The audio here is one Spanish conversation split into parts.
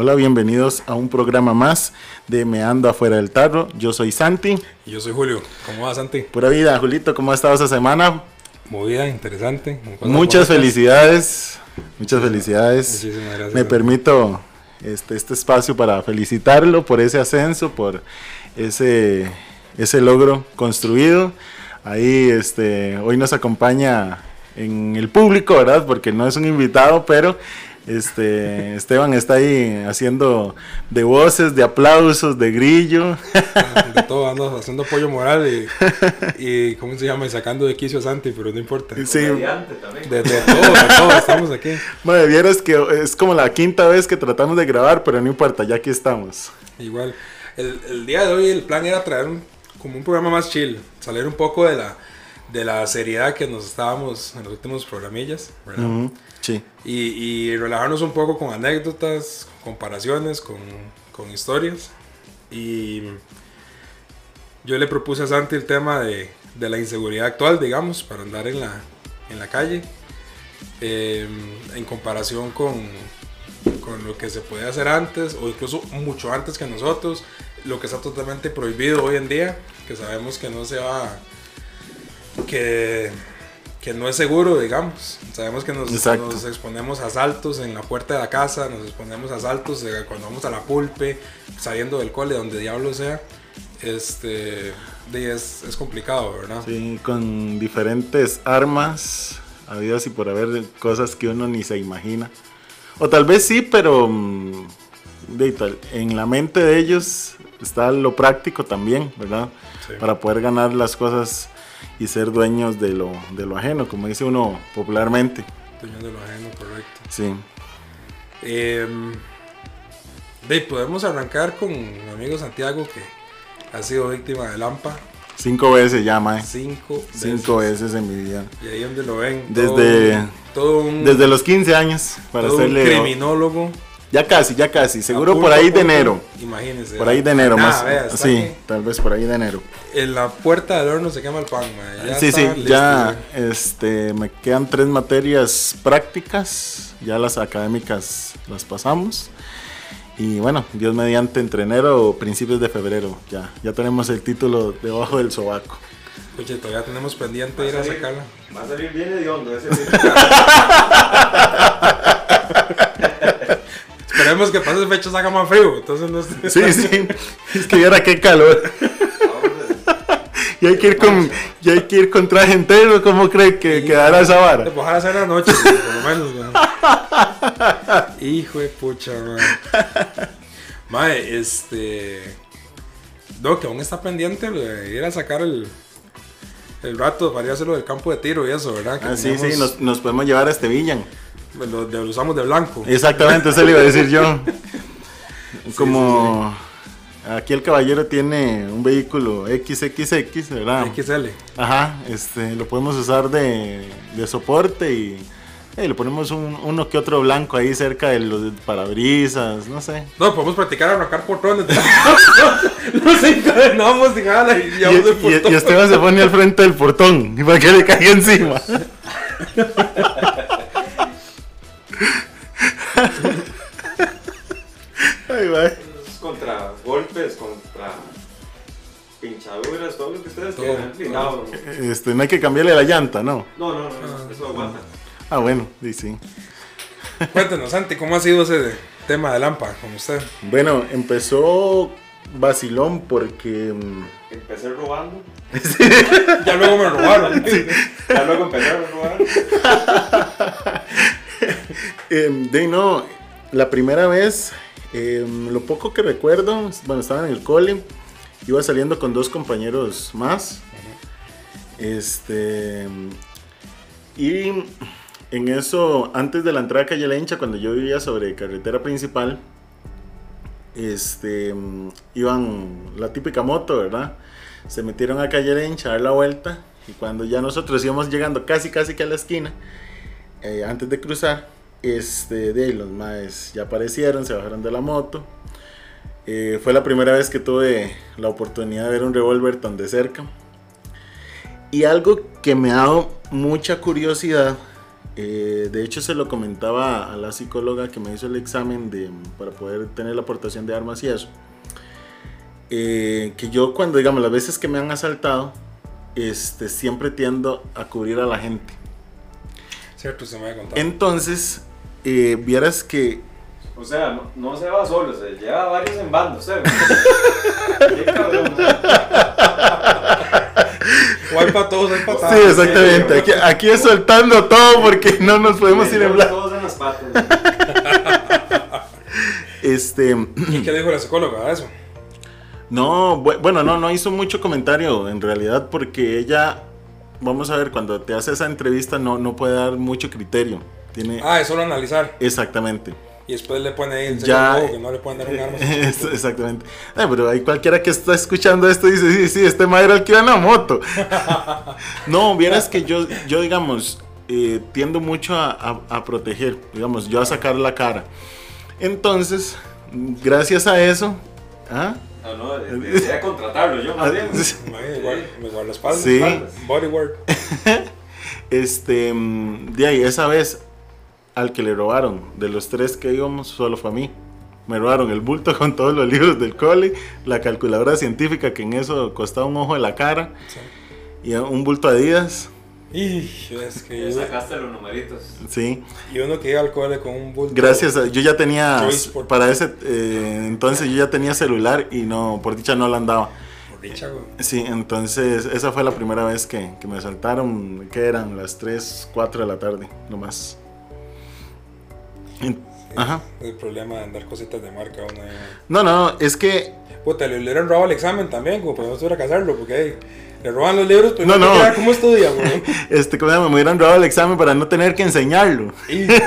Hola, bienvenidos a un programa más de Me Ando Afuera del Tarro. Yo soy Santi. Y yo soy Julio. ¿Cómo va, Santi? Pura vida, Julito, ¿cómo ha estado esta semana? Movida, interesante. Muchas felicidades. Muchas felicidades. Muchísimas gracias. Me permito este, este espacio para felicitarlo por ese ascenso, por ese, ese logro construido. Ahí este, hoy nos acompaña en el público, ¿verdad? Porque no es un invitado, pero este, Esteban está ahí haciendo de voces, de aplausos, de grillo. De todo, ando haciendo apoyo moral y, y, ¿cómo se llama? Y sacando de quicio a Santi, pero no importa. Sí. De, de todo, de todo, estamos aquí. Madre, vieras que es como la quinta vez que tratamos de grabar, pero no importa, ya aquí estamos. Igual. El, el día de hoy el plan era traer un, como un programa más chill, salir un poco de la, de la seriedad que nos estábamos en los últimos programillas, ¿verdad? Y, relajarnos un poco con anécdotas, comparaciones, con, con historias. Y yo le propuse a Santi el tema de, de la inseguridad actual, digamos, para andar en la, en la calle, eh, en comparación con, con lo que se puede hacer antes, o incluso mucho antes que nosotros, lo que está totalmente prohibido hoy en día, que sabemos que no se va, que, que no es seguro, digamos. Sabemos que nos, nos exponemos a asaltos en la puerta de la casa, nos exponemos a asaltos cuando vamos a la pulpe, saliendo del cole, donde diablo sea. Este, es, es complicado, ¿verdad? Sí, con diferentes armas, habidas y por haber cosas que uno ni se imagina. O tal vez sí, pero mm, de tal, en la mente de ellos está lo práctico también, ¿verdad? Sí. Para poder ganar las cosas y ser dueños de lo, de lo ajeno, como dice uno popularmente. Dueño de lo ajeno, correcto. Sí. De, podemos arrancar con mi amigo Santiago, que ha sido víctima de Lampa Cinco veces ya, mae. cinco, Cinco veces. veces en mi vida. Y ahí donde lo ven. Desde- todo, todo un, Desde los 15 años, para todo un criminólogo. Ya casi, ya casi. Seguro por ahí de enero. Imagínense. Por ahí de enero, Nada, más. vea, sí, aquí. tal vez por ahí de enero. En la puerta del horno se quema el pan. Ya sí, está sí, listo, ya este, me quedan tres materias prácticas, ya las académicas las pasamos. Y bueno, Dios mediante entre enero o principios de febrero, ya, ya tenemos el título debajo del sobaco. Oye, todavía tenemos pendiente ir a sacarla. Va a salir bien hediondo ese Esperemos que pase fecha haga más frío. Entonces no esté- Sí, sí, es que ahora qué calor. Y hay que ir con, y hay que ir con traje entero, ¿cómo cree que quedará esa Te vara? hacer la noche, por lo menos, güey. Hijo de pucha, man. Mae, este. No, que aún está pendiente de ir a sacar el. El rato para ir a hacerlo del campo de tiro y eso, ¿verdad? Que Ah, sí, sí, nos, nos podemos llevar a este villan. Lo, de- lo usamos de blanco. Exactamente, eso le iba a decir yo. Como aquí el caballero tiene un vehículo XXX, ¿verdad? XL. Ajá, este, lo podemos usar de, de soporte y eh, le ponemos un- uno que otro blanco ahí cerca de los parabrisas, no sé. No, podemos practicar arrancar portones. Nos encadenamos y jala y Y, llevamos el y- y portón. Esteban se pone al frente del portón y para que le caiga encima. Ay, va. contra golpes, contra pinchaduras, todo lo que ustedes quieran. Este, no hay que cambiarle la llanta, ¿no? no, no, no, no, eso aguanta. Ah, bueno, sí, sí. Cuéntenos, Santi, ¿cómo ha sido ese tema de Lampa con usted? Bueno, empezó vacilón porque mm, Empecé robando, Ya luego me robaron. ya luego empezaron a robar. de no, la primera vez, em, lo poco que recuerdo, bueno, estaba en el cole, iba saliendo con dos compañeros más, este, y en eso, antes de la entrada a Calle La Hincha, cuando yo vivía sobre carretera principal, este, mm, iban la típica moto, ¿verdad? Se metieron a Calle La Hincha a dar la vuelta y cuando ya nosotros íbamos llegando casi, casi que a la esquina, eh, antes de cruzar, este, de los maes ya aparecieron, se bajaron de la moto. Eh, fue la primera vez que tuve la oportunidad de ver un revólver tan de cerca. Y algo que me ha dado mucha curiosidad, eh, de hecho se lo comentaba a la psicóloga que me hizo el examen de, para poder tener la aportación de armas y eso, eh, que yo cuando, digamos, las veces que me han asaltado, este, siempre tiendo a cubrir a la gente. Cierto, se me ha contado. Entonces, eh, vieras que O sea, no, no se va solo, se lleva varios en bando, ¿sabes? Qué cabrón. Hay para todos, hay para Sí, exactamente. Aquí, aquí es soltando todo porque no nos podemos ir en blanco. todos en las patas. Este, ¿Y qué dijo la psicóloga a eso? no, bu- bueno, no, no hizo mucho comentario en realidad porque ella, vamos a ver, cuando te hace esa entrevista no, no puede dar mucho criterio. Tiene, Ah, es solo analizar. exactamente. Y después le pone ahí el Ya- que no le pueden dar un arma. Es- exactamente. Pero hay cualquiera que está escuchando esto dice, sí, sí, este madre era el que iba en la moto. no, vieras que yo, yo digamos, eh, tiendo mucho a, a- a proteger, digamos, yo a sacar la cara. Entonces, gracias a eso, ¿ah? No, no, de- debería contratarlo yo más bien. Ahí, igual, me guarda la espalda. Sí. Bodywork. Este, mm, de ahí, esa vez al que le robaron, de los tres que íbamos, solo fue a mí. Me robaron el bulto con todos los libros del cole, la calculadora científica que en eso costaba un ojo de la cara, y un bulto Adidas, Y es que sacaste los numeritos. sí. y uno que iba al cole con un bulto. Gracias, a- yo ya tenía, para ese eh, entonces yo ya tenía celular y no, por dicha no la andaba. Por dicha, güey. Sí, entonces esa fue la primera vez que, que me asaltaron, que eran las 3, 4 de la tarde, nomás. Ajá. El problema de andar cositas de marca uno ahí. No, no, es que Puta, le hubieran robado el examen también, como para no estuviera a casarlo, porque hey, le roban los libros, pues No, no, no. cómo estudia, güey. este, ¿cómo se llama? me hubieran robado el examen para no tener que enseñarlo. Y-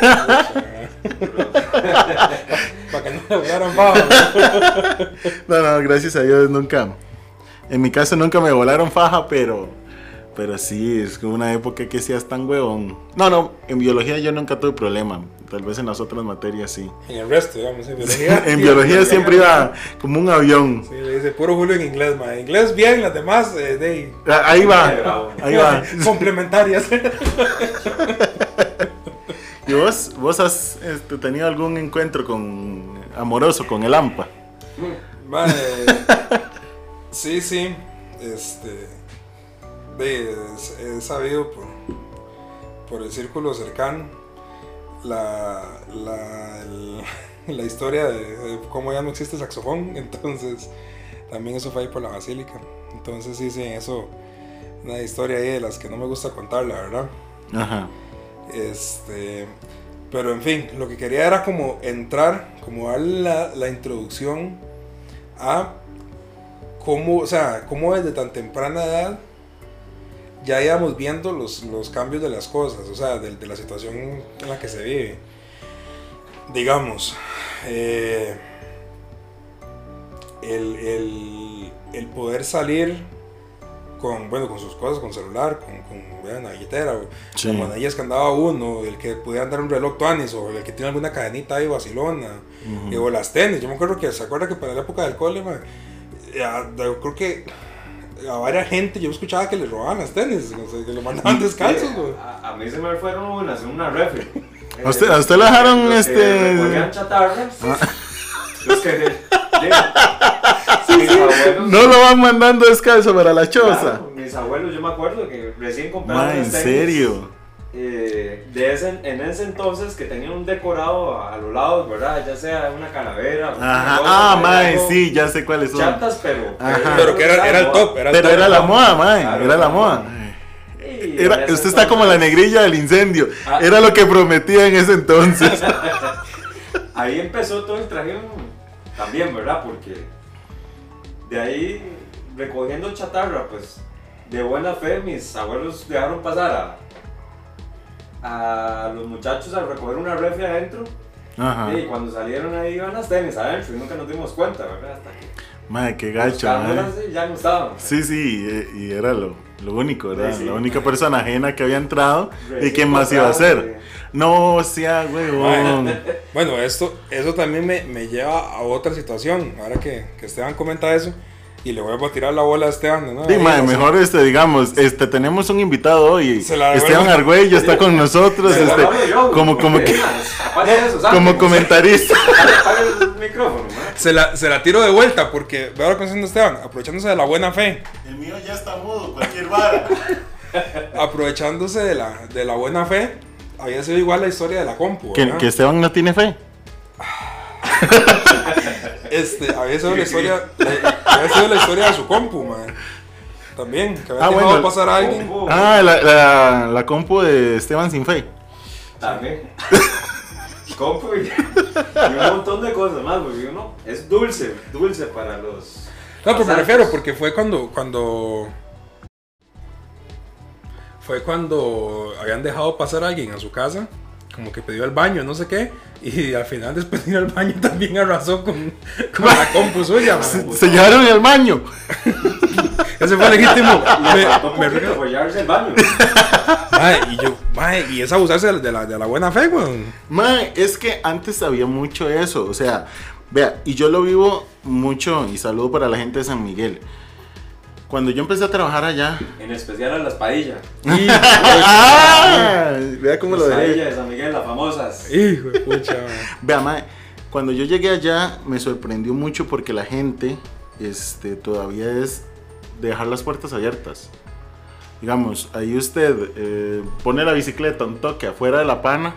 para que no le volaran faja. No, no, gracias a Dios nunca. En mi caso nunca me volaron faja, pero pero sí, es que una época que seas tan huevón. No, no, en biología yo nunca tuve problema. Tal vez en las otras materias sí. En el resto, digamos, en biología. en biología siempre iba como un avión. Sí, le dice puro Julio en inglés, ma. Inglés bien, las demás, eh, de ahí. Ah, Ahí va, Bravo. ahí va. Complementarias. ¿Y vos, vos has este, tenido algún encuentro con amoroso con el AMPA? Eh, sí, sí. Este. Es- he sabido por, por el círculo cercano la, la, el- la historia de, de cómo ya no existe saxofón. Entonces, también eso fue ahí por la basílica. Entonces, sí, sí, eso. Una historia ahí de las que no me gusta contar, la verdad. Ajá. Este, pero en fin, lo que quería era como entrar, como dar la, la introducción a cómo, o sea, cómo desde tan temprana edad ya íbamos viendo los, los cambios de las cosas, o sea, de, de la situación en la que se vive. Digamos, eh, el, el- el poder salir con, bueno, con sus cosas, con celular, con, con la billetera, o Sí. monedillas que andaba uno, el que pudiera andar un reloj Tuanis, o el que tiene alguna cadenita ahí vacilona, eh, o las tenis. Yo me acuerdo que, ¿se acuerda que para la época del cole, ma, ya, yo creo que a varias gente yo escuchaba que le robaban las tenis, o sea, que lo mandaban descalzos, güey. A, a mí se me fueron unas en una refri. ¿A usted, a usted le dejaron Los que este... chatarras. Los que. de- mis abuelos. No lo van mandando descalzo para la choza. Claro, mis abuelos, yo me acuerdo que recién compraron Ma, ¿en serio? Eh, de ese, en ese entonces que tenían un decorado a, a los lados, ¿verdad? Ya sea una calavera. Ajá. cosa, Ah, mae, sí, ya sé cuáles son. Chatas, pero. Ajá. Pero que era, era el top, era el Pero top. era la moda, mae, Claro, era la era moda. Era, ese usted está como la negrilla del incendio. Ah. Era lo que prometía en ese entonces. Ahí empezó todo el traje también, ¿verdad? Porque de ahí recogiendo chatarra, pues de buena fe mis abuelos dejaron pasar a a los muchachos a recoger una refri adentro. Ajá. Y cuando salieron ahí iban las tenis adentro y nunca nos dimos cuenta, ¿verdad? Hasta que Madre, qué gacho, madre. ya no estaban. Sí, sí, y era lo, lo único, ¿verdad? Sí, sí. La única persona ajena que había entrado. ¿Y quién más iba a hacer? No, sea, huevón. Bueno, esto, eso también me, me lleva a otra situación. Ahora que, que Esteban comenta eso, y le voy a tirar la bola a Esteban. ¿no? Sí, madre, mejor este, digamos, este, tenemos un invitado hoy. Se la. Esteban Argüello está con nosotros, Pero este, hablo yo, como, como, que- como comentarista. Se la, se la tiro de vuelta porque veo lo que está haciendo Esteban, aprovechándose de la buena fe, El mío ya está mudo, cualquier vara. aprovechándose de la, de la buena fe, había sido igual la historia de la compu. Que, que Esteban no tiene fe. Este, había sido la historia, la- había sido la historia de su compu, man. También, que había Ah, dejado bueno. pasar a alguien. Compu, Ah, la, la, la compu de Esteban sin fe. También. Compu y, y un montón de cosas más, porque uno es dulce, dulce para los. No, pero me refiero porque fue cuando, cuando fue cuando habían dejado pasar a alguien a su casa, como que pidió el baño, no sé qué, y al final después de ir al baño también arrasó con, con la compu suya. Se, se llevaron al baño. Ese fue legítimo. Me, me el baño. Mae, y yo, mae, y es abusarse de la, de la, de la buena fe, weón. Mae, es que antes había mucho eso, o sea, vea, y yo lo vivo mucho, y saludo para la gente de San Miguel. Cuando yo empecé a trabajar allá, En especial a las padillas. ¡Ah! vea cómo lo Las dejé. padillas de San Miguel, las famosas. Hijo de pucha. Vea, mae, cuando yo llegué allá me sorprendió mucho porque la gente este, todavía es de dejar las puertas abiertas. Digamos, ahí usted eh, pone la bicicleta un toque afuera de la pana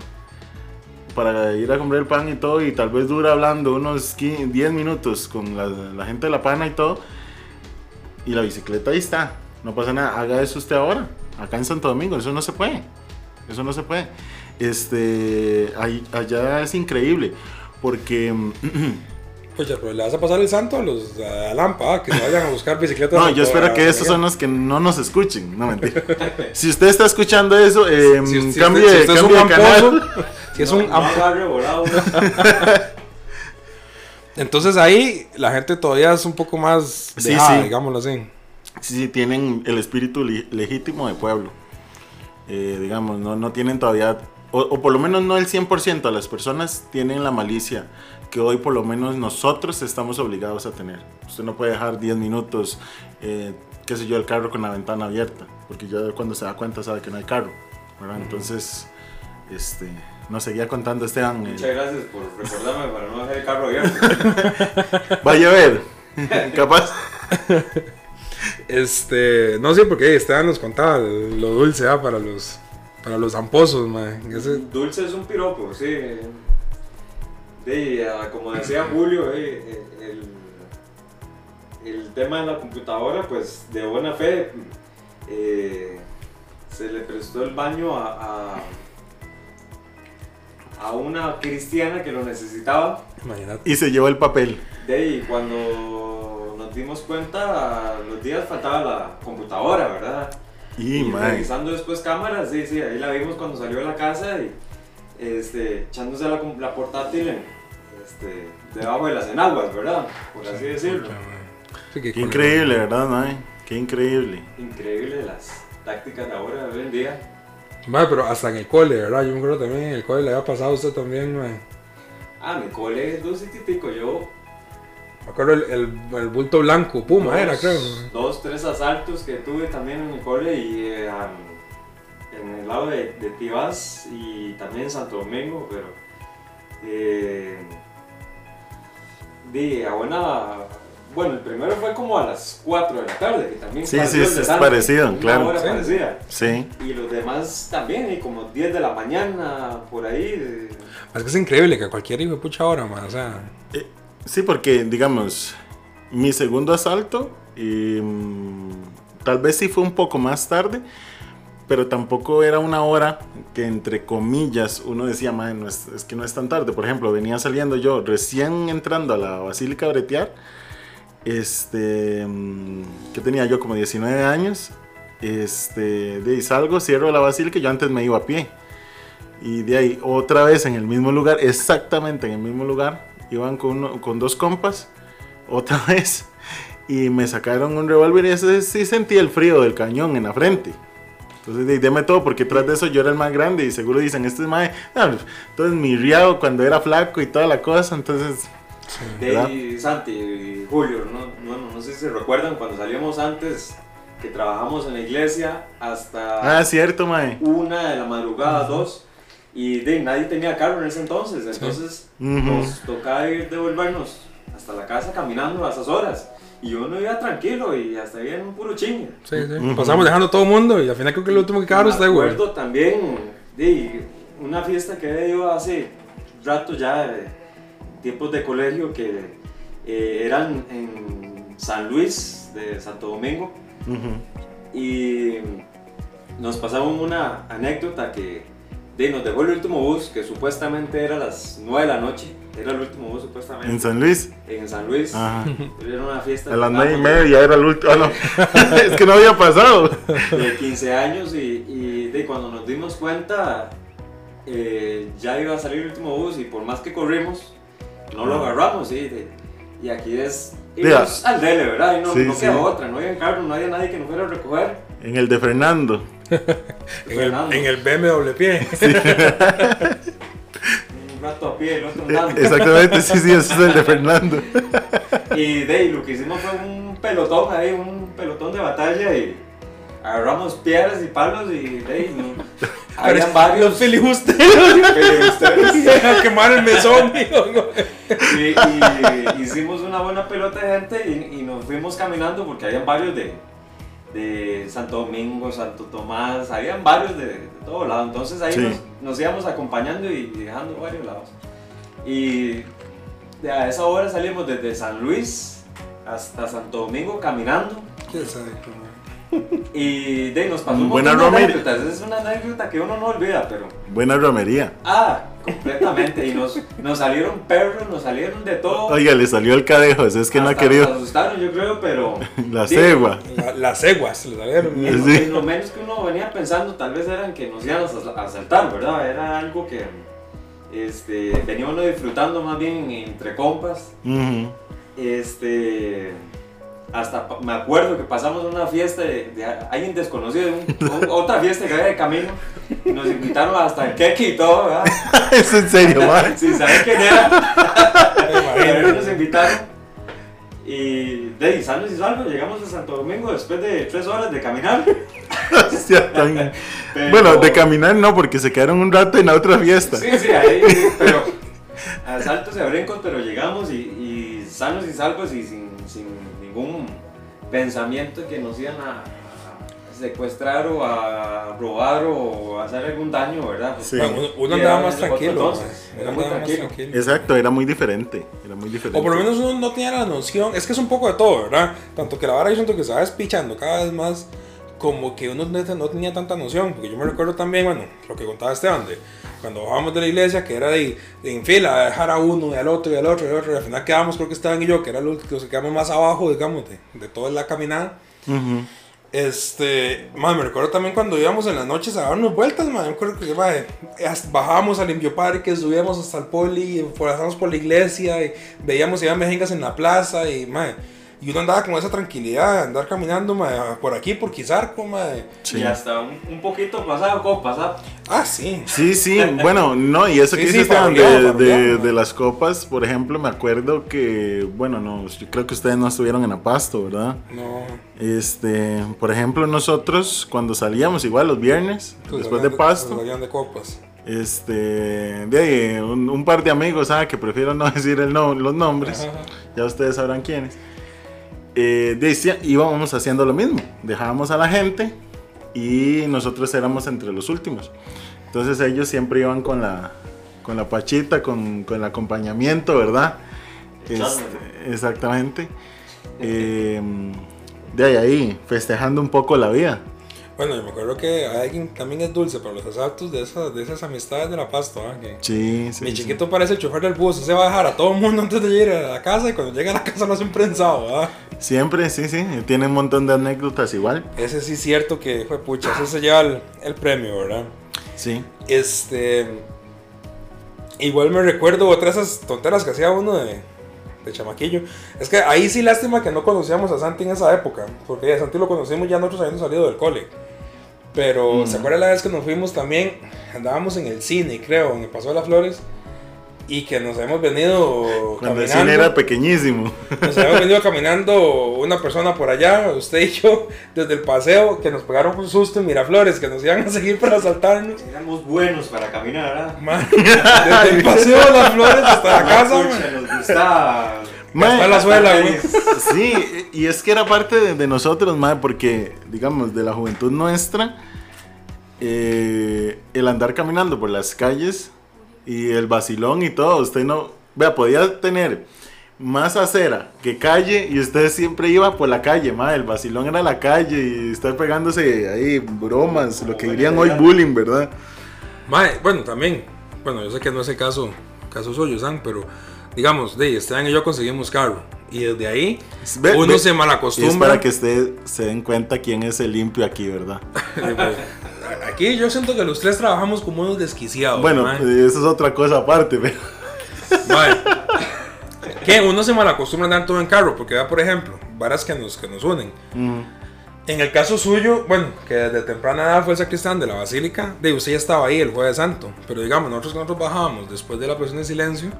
para ir a comprar el pan y todo y tal vez dura hablando unos 15, 10 minutos con la, la gente de la pana y todo y la bicicleta ahí está. No pasa nada, haga eso usted ahora. Acá en Santo Domingo, eso no se puede. Eso no se puede. Este, ahí, allá es increíble porque Pucha, pero le vas a pasar el santo a los a Lampa, ah, que se vayan a buscar bicicletas. no, yo espero que estos son los que no nos escuchen. No mentira. Si usted está escuchando eso, eh, Si, si cambie, usted, si usted es un cambie de canal. si es un no, volado. Entonces ahí la gente todavía es un poco más Sí, dejada, sí. digámoslo así. Sí, sí, tienen el espíritu legítimo de pueblo. Eh, digamos, no, no tienen todavía, o, o por lo menos no el 100% de las personas tienen la malicia que hoy por lo menos nosotros estamos obligados a tener. Usted no puede dejar 10 minutos, eh, qué sé yo, el carro con la ventana abierta, porque ya cuando se da cuenta sabe que no hay carro. ¿verdad? Entonces, este, nos seguía contando Esteban. eh, Muchas gracias por recordarme para no dejar el carro abierto. vaya a ver, capaz. Este, no sé, porque Esteban nos contaba lo dulce ah, para los para los zamposos, man. Ese- Dulce es un piropo, sí. De, como decía Julio, eh, el, el tema de la computadora, pues de buena fe, eh, se le prestó el baño a, a, a una cristiana que lo necesitaba. imagínate. Y se llevó el papel. De ahí, cuando nos dimos cuenta, a los días faltaba la computadora, ¿verdad? Y, Y revisando después cámaras, sí, sí, ahí la vimos cuando salió de la casa y este, echándose la, la portátil en, este, debajo de las enaguas, ¿verdad? Por así decirlo. Sí, Qué increíble, ¿verdad, mae? Qué increíble. Increíble las tácticas de ahora, de hoy en día. Mae, pero hasta en el cole, ¿verdad? Yo me acuerdo también, en el cole le había pasado a usted también, man. Ah, mi cole es dulce y pico, yo Me acuerdo el, el, el bulto blanco, Puma era, creo. ¿no? dos, tres asaltos que tuve también en mi cole y eh, en el lado de, de Tibás y también en Santo Domingo, pero eh, di, a buena, bueno, el primero fue como a las 4 de la tarde, que también Sí, sí, es Santo, parecido, una claro. hora Sí. parecida. Sí. Y los demás también, y como 10 de la mañana, por ahí. Es que es increíble que cualquier hijo pucha hora, man. O sea, Eh, sí, porque, digamos, mi segundo asalto, y, mm, tal vez sí fue un poco más tarde, pero tampoco era una hora que, entre comillas, uno decía, "Mae, no es, es que no es tan tarde. Por ejemplo, venía saliendo yo recién entrando a la Basílica Bretear, este, mm, que tenía yo como 19 años, este, de ahí salgo, cierro la Basílica, yo antes me iba a pie. Y de ahí, otra vez en el mismo lugar, exactamente en el mismo lugar, iban con, uno- con dos compas, otra vez, y me sacaron un revólver y ese sí sentí el frío del cañón en la frente. Entonces, de- deme todo, porque tras de eso yo era el más grande y seguro dicen, este es más... entonces, mi riado cuando era flaco y toda la cosa, entonces... ¿verdad? De Santi y Julio, no, no, no sé si se recuerdan cuando salíamos antes que trabajamos en la iglesia hasta Ah, cierto, mae. una de la madrugada, dos, y de, nadie tenía carro en ese entonces, entonces nos tocaba ir devolvernos hasta la casa caminando a esas horas. Y uno iba tranquilo y hasta ahí en un puro chingue. Sí, sí. Pasamos dejando a todo el mundo y al final creo que el último que quedaron güey. acuerdo también de una fiesta que había ido hace rato ya, de tiempos de colegio, que eh, eran en San Luis de Santo Domingo. Y nos pasaron una anécdota que de, nos dejó el último bus, que supuestamente era las 9 de la noche. Era el último bus supuestamente. En San Luis. en San Luis. Ajá. Era una fiesta A las de- nueve y media era el último. Ah, no. es que no había pasado. de 15 años y, y de cuando nos dimos cuenta eh, ya iba a salir el último bus y por más que corrimos no lo agarramos. De- y aquí es irnos al dele, ¿verdad? Y no, Sí, no sí. queda otra, no había carro, no había nadie que nos fuera a recoger. En el de Fernando. En el, en el BMW pie. Un rato a pie, el otro andando. Exactamente, sí, sí, ese es el de Fernando. Y de ahí lo que hicimos fue un pelotón ahí, un pelotón de batalla y agarramos piedras y palos y de ahí no, habían varios filibusteros. filibusteros. a quemar el mesón, güey. y, y hicimos una buena pelota de gente y, y nos fuimos caminando porque habían varios de, de Santo Domingo, Santo Tomás, habían varios de, de todo lado. Entonces ahí Sí. nos, nos íbamos acompañando y dejando varios lados. Y de a esa hora salimos desde San Luis hasta Santo Domingo caminando. ¿Quién sabe cómo? Y de ahí nos pasó un Buena montón de romería. anécdotas. Es una anécdota que uno no olvida, pero... Buena romería. Ah, completamente. Y nos, nos salieron perros, nos salieron de todo. Oiga, le salió el cadejo, es que no ha Hasta querido. Nos asustaron, yo creo, pero. La Sí. cegua. La- las ceguas, le salieron. En, Sí. en lo menos que uno venía pensando, tal vez eran que nos iban a asal- a asaltar, ¿verdad? Era algo que. Este, venía uno disfrutando más bien entre compas. Ujú. Este. Hasta me acuerdo que pasamos una fiesta de, de alguien desconocido, un- un- otra fiesta que había de camino. y Nos invitaron hasta el queque y todo, ¿verdad? Es en serio, man. Sin saber quién era. Pero nos invitaron y de ahí, sanos y salvos llegamos a Santo Domingo después de tres horas de caminar. Pero- Bueno, de caminar no, porque se quedaron un rato en la otra fiesta. Sí, sí, ahí, pero a saltos y a brincos, pero llegamos y, y sanos y salvos y sin, sin ningún pensamiento que nos iban a, secuestrar o a robar o a hacer algún daño, ¿verdad? Sí. Bueno, uno, uno Y andaba más tranquilo. entonces, güey. era Uno muy andaba más tranquilo. tranquilo. Exacto, era muy diferente. Era muy diferente. O por lo menos uno no tenía la noción, es que es un poco de todo, ¿verdad? Tanto que la vara yo siento que se va despichando cada vez más, como que uno no no tenía tanta noción, porque yo me recuerdo también, bueno, lo que contaba Esteban, de cuando bajábamos de la iglesia, que era de, de en fila, dejar a uno y al otro y al otro y al otro, y al final quedábamos, creo que Esteban y yo, que era los que nos quedamos más abajo, digamos, de, de toda la caminada. Ujú. Este, man, me recuerdo también cuando íbamos en las noches a darnos vueltas, man. Me acuerdo que hasta- bajábamos al Limpio Parque, subíamos hasta el poli, pasamos por la iglesia y veíamos si había mejengas en la plaza y, mae, y uno andaba con esa tranquilidad de andar caminando por aquí, por Quizarco, mae. Sí. Y hasta un, un poquito pasado, copas, ¿ah? Ah, sí. Sí, sí, bueno, no, y eso Sí, que sí, dices Esteban, de, de- de las copas, por ejemplo, me acuerdo que, bueno, no, yo creo que ustedes no estuvieron en Apasto, ¿verdad? No. Este, por ejemplo, nosotros cuando salíamos igual los viernes, pues después de salían Pasto, salían de copas. este, de ahí, un, un par de amigos, ah, que prefiero no decir el no- los nombres, Ajá. ya ustedes sabrán quiénes. Eh, decía, íbamos haciendo lo mismo, dejábamos a la gente y nosotros éramos entre los últimos. Entonces ellos siempre iban con la, con la pachita, con, con el acompañamiento, ¿verdad? Este, exactamente. Eh, de ahí, ahí, festejando un poco la vida. Bueno, yo me acuerdo que alguien también es dulce para los asaltos de esas, de esas amistades de la Pasto, ¿ah? que Sí, sí. Mi sí. chiquito parece el chofer del bus, se va a dejar a todo el mundo antes de ir a la casa y cuando llega a la casa lo hace un prensado, ¿verdad? Siempre, sí, sí. Tiene un montón de anécdotas igual. Ese sí es cierto que fue pucha, ese se lleva el, el premio, ¿verdad? Sí. Este. Igual me recuerdo otras esas tonteras que hacía uno de, de chamaquillo. Es que ahí sí lástima que no conocíamos a Santi en esa época. Porque a Santi lo conocimos ya nosotros habiendo salido del cole. Pero, ¿se acuerda la vez que nos fuimos también? Andábamos en el cine, creo, en el Paso de las Flores. Y que nos hemos venido Cuando el caminando. cine era pequeñísimo. Nos habíamos venido caminando una persona por allá, usted y yo, desde el paseo, que nos pegaron un susto en Miraflores, que nos iban a seguir para asaltarnos. Éramos buenos para caminar. Man, desde el paseo de las flores hasta la casa, Pucha. Nos gusta. Hasta la suela, güey. Sí, y es que era parte de, de nosotros, mae, porque, digamos, de la juventud nuestra, eh, el andar caminando por las calles y el vacilón y todo, usted no, vea, podía tener más acera que calle y usted siempre iba por la calle, mae, el vacilón era la calle y estar pegándose ahí bromas, lo que dirían hoy bullying, ¿verdad? Mae, bueno, también, bueno, yo sé que no es el caso, caso suyo, San, pero digamos, de Esteban y yo conseguimos carro. Y desde ahí, Ve- uno ve- se Y es malacostumbra. para que usted se den cuenta quién es el limpio aquí, ¿verdad? Aquí yo siento que los tres trabajamos como unos desquiciados. Bueno, eh, eso es otra cosa aparte, pero... Mae, que uno se malacostumbra andar todo en carro, porque vea, por ejemplo, varas que nos, que nos unen. Mm, En el caso suyo, bueno, que desde temprana edad fue el sacristán de la basílica, de usted ya estaba ahí el jueves santo, pero digamos, nosotros nosotros bajábamos después de la presión de silencio,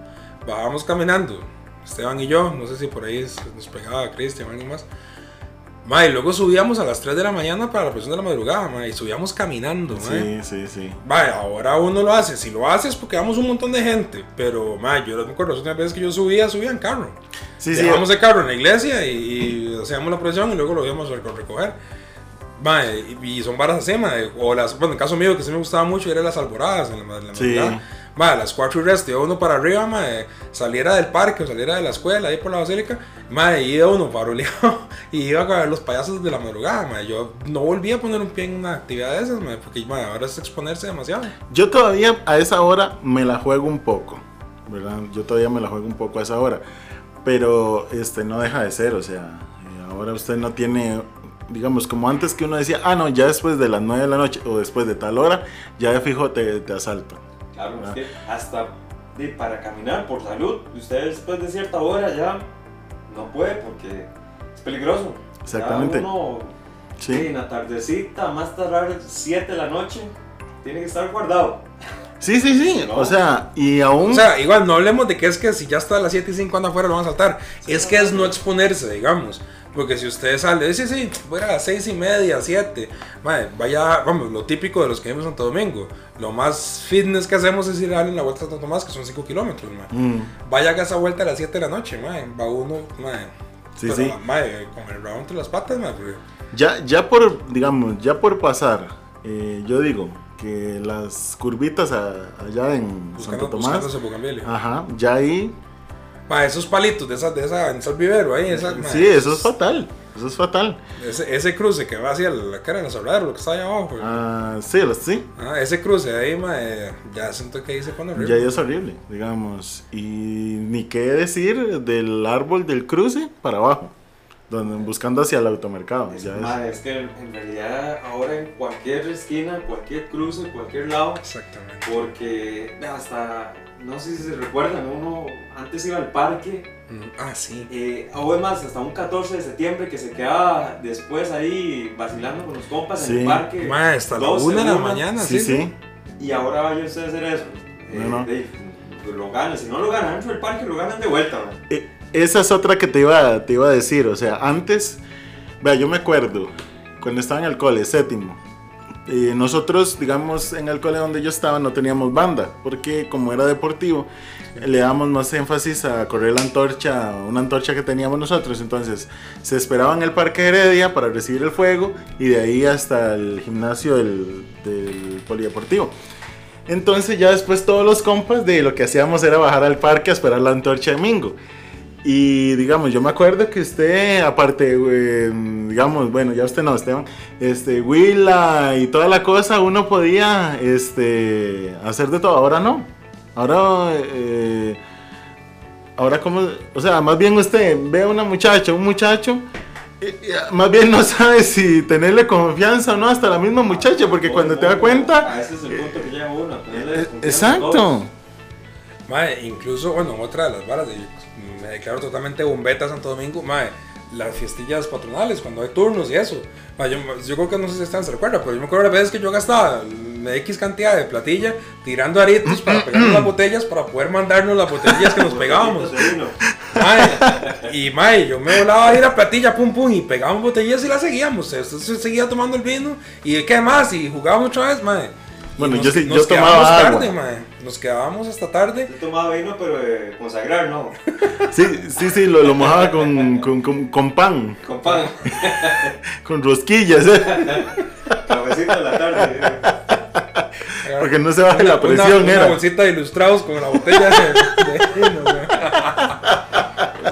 bajábamos caminando, Esteban y yo, no sé si por ahí nos pegaba Cristian o alguien más. Ma, y luego subíamos a las 3 de la mañana para la presión de la madrugada, ma, y subíamos caminando, ma. Sí, sí, sí. Vaya, ahora uno lo hace. Si lo hace es porque vamos un montón de gente. Pero, ma, yo me acuerdo las veces que yo subía, subía en carro. Sí, sí. Dejamos el carro en la iglesia y, y hacíamos la procesión y luego lo íbamos a reco- recoger. Ma, y, y son varas así, ma, de- o las, bueno, en el caso mío que sí me gustaba mucho era las alboradas en la, en la Sí. madrugada. Ma, a las 4 y resto, iba uno para arriba, ma, eh, saliera del parque o saliera de la escuela, ahí por la basílica, ma, y iba uno paroleado y iba a ver los payasos de la madrugada, ma. Yo no volví a poner un pie en una actividad de esas, ma, porque ma, ahora es exponerse demasiado. Yo todavía a esa hora me la juego un poco, ¿verdad? Yo todavía me la juego un poco a esa hora. Pero este no deja de ser, o sea, eh, ahora usted no tiene, digamos, como antes que uno decía, ah, no, ya después de las 9 de la noche o después de tal hora, ya de fijo te, te asalto. Claro, Ah. es que hasta de- para caminar por salud, usted después de cierta hora ya no puede porque es peligroso. Ya Exactamente. uno Sí. en la tardecita, más tardar 7 de la noche, tiene que estar guardado. Sí, sí, sí. No. O sea, y aún... O sea, igual no hablemos de que es que si ya está a las 7 y 5 anda afuera lo van a saltar. es que es no exponerse, digamos. Porque si usted sale, sí, sí, voy a las 6 y media, 7. Madre, vaya, vamos, lo típico de los que vivimos en Santo Domingo. Lo más fitness que hacemos es ir a darle la vuelta a Santo Tomás, que son 5 kilómetros, madre. Mm, Vaya haga esa vuelta a las 7 de la noche, madre. Va uno, madre. Sí, pero, sí. madre, con el rabo entre las patas, madre. porque- Ya, ya por, digamos, ya por pasar, eh, yo digo que las curvitas a- allá en Buscando, Santo Tomás, ajá, ya ahí, Madre, esos palitos de esa, de esa, en Sal Vivero ahí, esa, madre, sí, eso es fatal, eso es fatal. Ese, ese cruce que va hacia la cara de lo que está allá abajo. Ah, sí, lo- sí, Ah, ese cruce ahí, mae, ya siento que ahí se pone ya horrible. es horrible, digamos, y ni qué decir del árbol del cruce para abajo, donde buscando hacia el automercado, Es, ya es- madre, es que en realidad ahora en cualquier esquina, cualquier cruce, cualquier lado, Exactamente. porque hasta, no sé si se recuerdan, uno antes iba al parque, Mm, Ah, sí. eh, o es más, hasta un 14 de septiembre que se quedaba después ahí vacilando con los compas en el parque. Mae, hasta la 12, una de la mañana, sí, sí. sí, Y ahora vaya usted a hacer eso. Eh, No, no. de- pues lo ganan, si no lo ganan dentro del parque, lo ganan de vuelta. man. E- Esa es otra que te iba, te iba a decir. O sea, antes, vea, yo me acuerdo cuando estaba en el cole, séptimo. Eh, nosotros, digamos, en el cole donde yo estaba no teníamos banda, porque como era deportivo, le damos más énfasis a correr la antorcha, una antorcha que teníamos nosotros. Entonces, se esperaba en el Parque Heredia para recibir el fuego y de ahí hasta el gimnasio del, del polideportivo. Entonces ya después todos los compas de lo que hacíamos era bajar al parque a esperar la antorcha de Mingo. Y digamos, yo me acuerdo que usted, aparte, eh, digamos, bueno, ya usted no, Esteban, este, Willa y toda la cosa, uno podía este, hacer de todo. Ahora no. Ahora, eh, ahora como, o sea, más bien usted ve a una muchacha, un muchacho, eh, eh, más bien no sabes si tenerle confianza o no hasta la misma muchacha, porque cuando te das cuenta... A ese es el punto que llega uno. tenerle eh, desconfianza a todos. Exacto. Incluso, bueno, otra de las varas, de- me declaro totalmente bombeta Santo Domingo, mae, las fiestillas patronales, cuando hay turnos y eso. Mae, yo, yo creo que no sé si están se recuerda, pero yo me acuerdo las veces que yo gastaba X cantidad de platilla tirando aritos para pegarnos las botellas para poder mandarnos las botellas que nos pegábamos. Mae, y mae, yo me volaba a ir a platilla, pum pum, y pegábamos botellas y las seguíamos. Usted se seguía tomando el vino y qué más, y jugábamos otra vez, mae. Bueno, nos- yo sí- nos yo tomaba agua. tarde, mae. Nos quedábamos hasta tarde. Yo tomaba vino, pero eh, consagrar, no. Sí, sí, sí, lo, lo mojaba con, con, con, con pan, Con pan. con rosquillas, ¿eh? Cafecito de la tarde. Porque no se baje la Una- presión, una, era. bolsita de ilustrados con la botella de, de vino.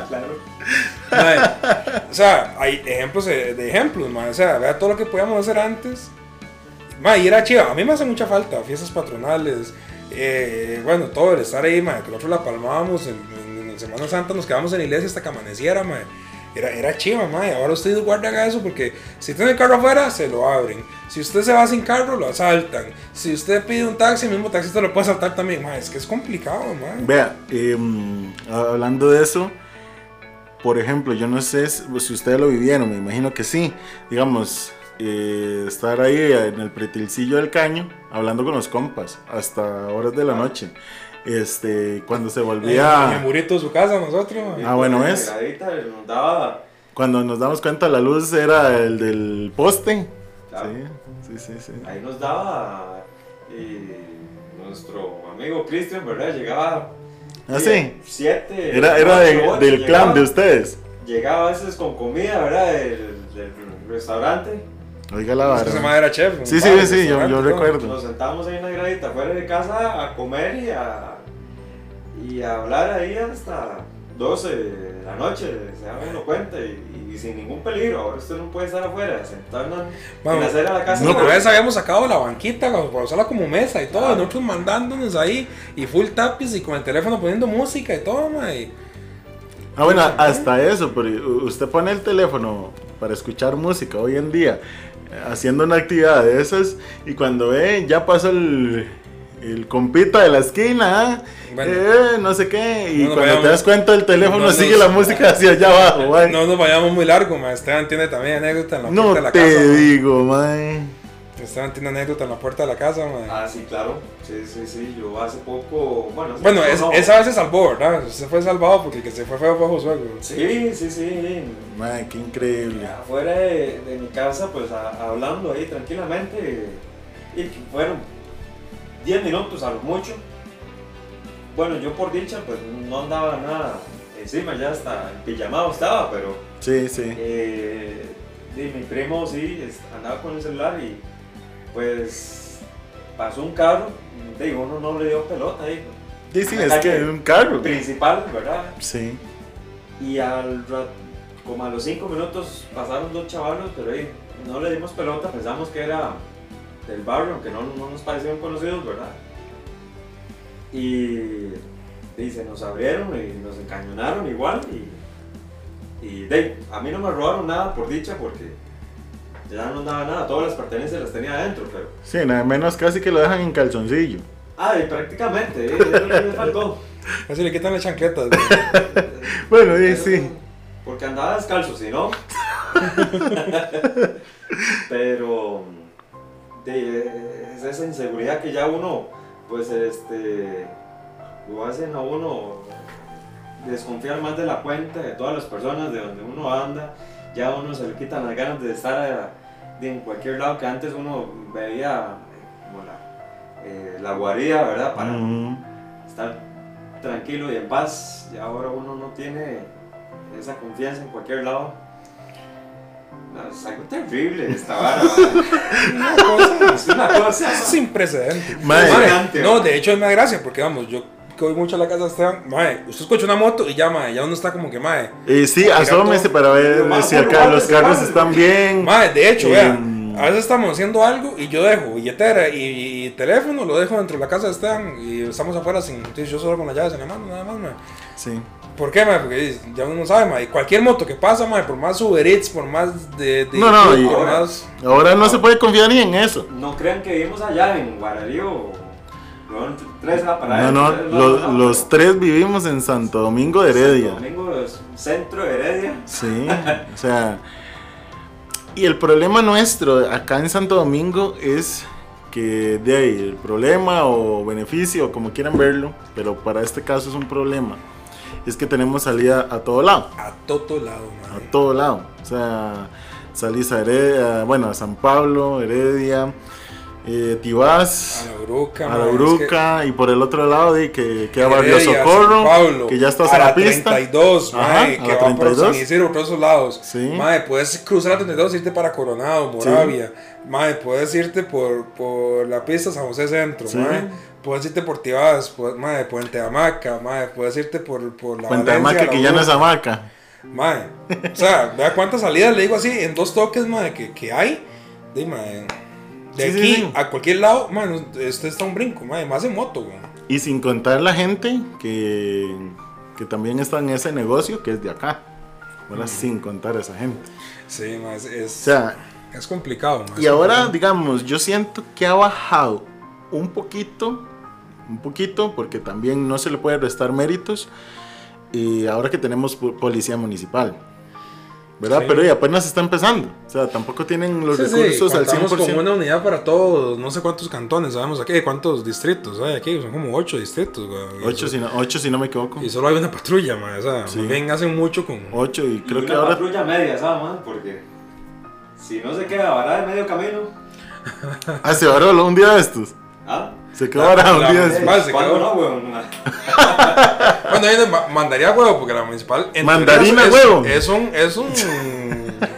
Claro. Mae, O sea, hay ejemplos de, de ejemplos, mae. O sea, vea todo lo que podíamos hacer antes. Mae, y era chido. A mí me hace mucha falta fiestas patronales. eh, bueno, todo el estar ahí, mae. Que nosotros la palmábamos en, Semana Santa, nos quedábamos en la iglesia hasta que amaneciera, mae. Era, era chiva, mae. Ahora usted guarda haga eso porque si tiene el carro afuera, se lo abren. Si usted se va sin carro, lo asaltan. Si usted pide un taxi, el mismo taxista lo puede asaltar también, mae. Es que es complicado, mae. Vea, em, hablando de eso, por ejemplo, yo no sé si ustedes lo vivieron, me imagino que sí. Digamos, eh, estar ahí en el pretilcillo del caño, hablando con los compas, hasta horas de la noche. Este, cuando se En el volvía, murito de su casa, nosotros. Ah, bueno, daba. cuando nos damos cuenta la luz era el del poste. Claro. Sí, sí, sí, sí. Ahí nos daba. Y nuestro amigo Cristian, ¿verdad? Llegaba. Ah, sí. Siete. Era, era de- del llegaba- clan de ustedes. Llegaba a veces con comida, ¿verdad? Del, del restaurante. Oiga la vara. mae era chef. Sí, sí, sí, yo, recuerdo. Nos sentábamos ahí en la gradita fuera de casa a comer y a, y a hablar ahí hasta 12 de la noche, se da uno cuenta y, y sin ningún peligro. Ahora usted no puede estar afuera, sentado en, la- acera de la casa. No, pero vez habíamos sacado la banquita para usarla como mesa y todo, Ah. y nosotros mandándonos ahí y full tapiz y con el teléfono poniendo música y todo, mae. Ah, bueno, hasta eso, pero usted pone el teléfono para escuchar música hoy en día, haciendo una actividad de esas, y cuando ve, ya pasó el, el compita de la esquina, ¿ah? Bueno. eh, no sé qué, y No cuando te das cuenta, el teléfono no sigue nos- la música hacia allá abajo, mae. No nos vayamos muy largo, mae. Esteban tiene también anécdota en la No puerta de la te casa. digo. Esteban tiene anécdota en la puerta de la casa, mae. Ah, sí, claro. Sí, sí, sí. Yo hace poco. Bueno, hace Bueno, poco es- no. esa vez se salvó, ¿verdad? Se fue salvado porque el que se fue fue Josué, güey. Sí, sí, sí. Mae, qué increíble. Afuera de, de mi casa, pues a- hablando ahí tranquilamente. Y que fueron 10 minutos a lo mucho. Bueno, yo por dicha, pues no andaba nada encima, ya hasta en pijamado estaba, pero. Sí, sí. Eh, y mi primo sí andaba con el celular y pues pasó un carro, digo, uno no le dio pelota sí, la es que un carro. principal, ¿verdad? Sí. Y al como a los 5 minutos pasaron dos chavalos, pero ahí no le dimos pelota, pensamos que era del barrio, aunque no, no nos parecían conocidos, ¿verdad? Y, y se nos abrieron y nos encañonaron igual y, y de, a mí no me robaron nada por dicha porque ya no daba nada, todas las pertenencias las tenía adentro, pero... Sí, nada menos casi que lo dejan en calzoncillo. Ah, y prácticamente, eh, es lo que me faltó. Así le quitan las chancletas. Bueno, sí, Pero- sí. Porque andaba descalzo, si no. Pero de, es esa inseguridad que ya uno, pues este, lo hacen a uno desconfiar más de la cuenta de todas las personas de donde uno anda. Ya a uno se le quitan las ganas de estar en cualquier lado que antes uno veía eh, como la, eh, la guarida, ¿verdad? Para estar tranquilo y en paz. Y ahora uno no tiene esa confianza en cualquier lado. No, es algo terrible esta vara. Una cosa- es una cosa. sin precedentes. Mae, no, de hecho es más gracia porque vamos, yo que voy mucho a la casa de Esteban, mae, usted escucha una moto y ya, mae, ya uno está como que, mae. Eh, sí, asómese todo- para ver Más si acá los carros están bien. Mae, de hecho, Eh, vean, a veces estamos haciendo algo y yo dejo billetera y, y teléfono, lo dejo dentro de la casa de Esteban y estamos afuera sin, yo solo con las llaves en la mano, nada más, mae. Sí. ¿Por qué, mae? Porque ya uno sabe, mae. Cualquier moto que pasa, mae, por más Uber Eats, por más de. de No, no, y- por más. Ahora no se puede confiar ni en eso. No crean que vivimos allá en Guararío. Weón, tres a para No, no, tres, los, no, los no. tres vivimos en Santo Domingo de Heredia. Domingo es centro de Heredia. Sí, o sea, y el problema nuestro acá en Santo Domingo es que de ahí el problema o beneficio, como quieran verlo, pero para este caso es un problema, es que tenemos salida a todo lado, A todo lado, a mae. todo lado, o sea, salís a Heredia, bueno, a San Pablo, Heredia, eh, Tibás, la Uruca, a mae, la es que- Uruca, y por el otro lado de que queda Barrio Socorro, Pablo, que ya estás a la pista. 32, Ajá, mae, a que la va por 32. San Isidro, por esos lados. Sí. Mae, puedes cruzar la 32 e irte para Coronado, Moravia. Mae, puedes irte por, por la pista San José Centro, Sí. mae. Puedes irte por Tibás, pu- mae, Puente Hamaca, mae, puedes irte por, por la Puente Hamaca, la que ya no es hamaca. Mae, o sea, vea cuántas salidas le digo así, en dos toques, mae, que, que hay. De, mae, de Sí, aquí sí. a cualquier lado, mae, este está un brinco, mae, más en moto, güey. Y sin contar la gente que, que también está en ese negocio que es de acá. ¿verdad? Sin contar a esa gente. Sí, mae, es, es, O sea, es complicado, mae, y es ahora, complicado. digamos, yo siento que ha bajado un poquito, un poquito, porque también no se le puede restar méritos. Y ahora que tenemos po- policía municipal. ¿Verdad? Sí. Pero ya apenas está empezando. O sea, tampoco tienen los Sí, sí, recursos al contamos 100%. con una unidad para todos, no sé cuántos cantones, sabemos aquí, cuántos distritos hay aquí, son como ocho distritos, güey. Ocho, si no, ocho, si no me equivoco. Y solo hay una patrulla, mae, o sea, Sí. bien hacen mucho con... Ocho, y creo y que una ahora. patrulla media, ¿sabes, man? Porque si no se queda varada en medio camino. Ah, se varó un día de estos. ¿Ah? Se quedó La- varado un la- día de la- estos. Municipal se ¿Cuándo quedó. no, weón? Bueno, ahí mandaría huevo, porque la municipal... en Mandarina es- huevo. Es un... Es un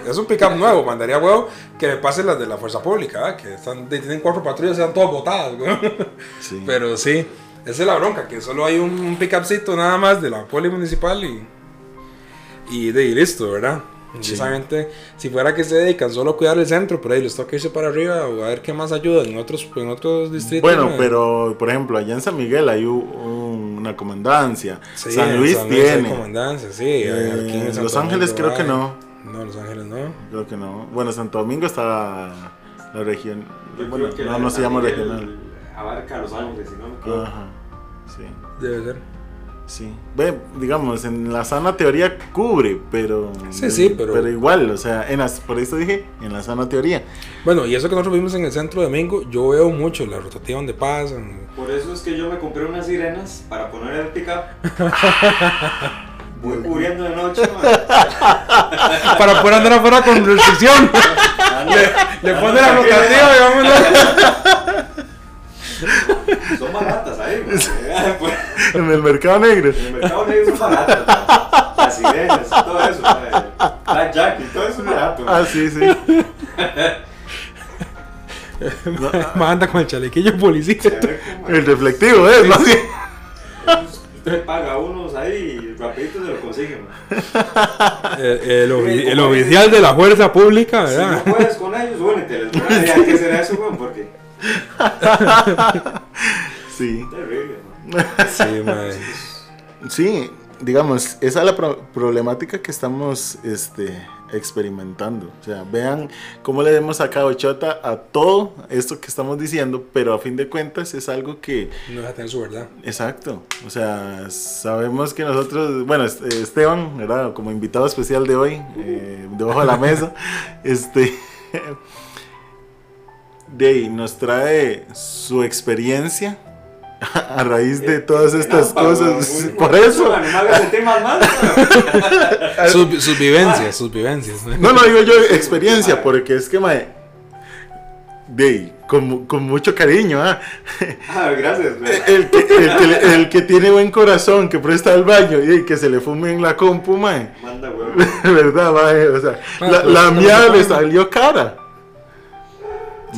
es un pick-up nuevo, mandaría huevo que le pase las de la fuerza pública, que están, tienen cuatro patrullas y están todas botadas. Sí. Pero sí, esa es la bronca, que solo hay un, un pickupcito nada más de la poli municipal y, y de y listo, ¿verdad? Precisamente, si fuera que se dedican solo a cuidar el centro, por ahí les toca irse para arriba o a ver qué más ayuda en otros, en otros distritos. Bueno, mae. pero por ejemplo, allá en San Miguel hay un- una comandancia. Sí, San Luis San tiene. comandancia, sí. Eh, aquí en Los Ángeles Domingo creo que hay. no. No, Los Ángeles no. Creo que no. Bueno, Santo Domingo está la región. Yo Bueno, que no, no se llama regional. Abarca Los Ángeles, si no me equivoco. Ajá. Sí, Debe ser. Sí. Ve, digamos, en la sana teoría cubre, pero. Sí, sí, pero- Pero igual, o sea, en las, por eso dije, en la sana teoría. Bueno, y eso que nosotros vimos en el centro de Domingo, yo veo mucho la rotativa donde pasan. Por eso es que yo me compré unas sirenas para poner el pickup. Voy cubriendo de noche, man. Para poder andar afuera con restricción. Le anda pone la rotativa y vámonos. Son baratas ahí. Pues, En el mercado negro. En el mercado negro son baratas. man. Las sirenas y todo eso. man. Blackjack y todo eso es barato. man. Ah, sí, sí. No, Ma, anda con el chalequillo policía. El reflectivo es, más bien. Usted paga unos ahí y rapidito se lo consigue, man. El, el el oficial de la fuerza pública, Si ¿verdad? no puedes con ellos, únete. Les voy a decir, hay que hacer eso, weón, porque Sí. es man. Sí, madre. Sí, digamos, esa es la pro- problemática que estamos este, experimentando. O sea, vean cómo le hemos sacado chota a todo esto que estamos diciendo, pero a fin de cuentas es algo que, No deja de tener su verdad. exacto, o sea, sabemos que nosotros, bueno, este, Esteban, ¿verdad? Como invitado especial de hoy, eh, debajo de la mesa, este, de ahí nos trae su experiencia. A raíz de todas estas Relámpago, cosas, por eso, No. Sus, sus vivencias, sus vivencias. No, no digo yo experiencia, porque es que, mae, de ahí, con, con mucho cariño, ¿ah? Ah, gracias, el, que, el, que, le- el que tiene buen corazón, que presta el baño y que se le fume en la compu, mae. Manda, weón. ¿Verdad, mae? O sea, Ah, la, la mía le salió cara.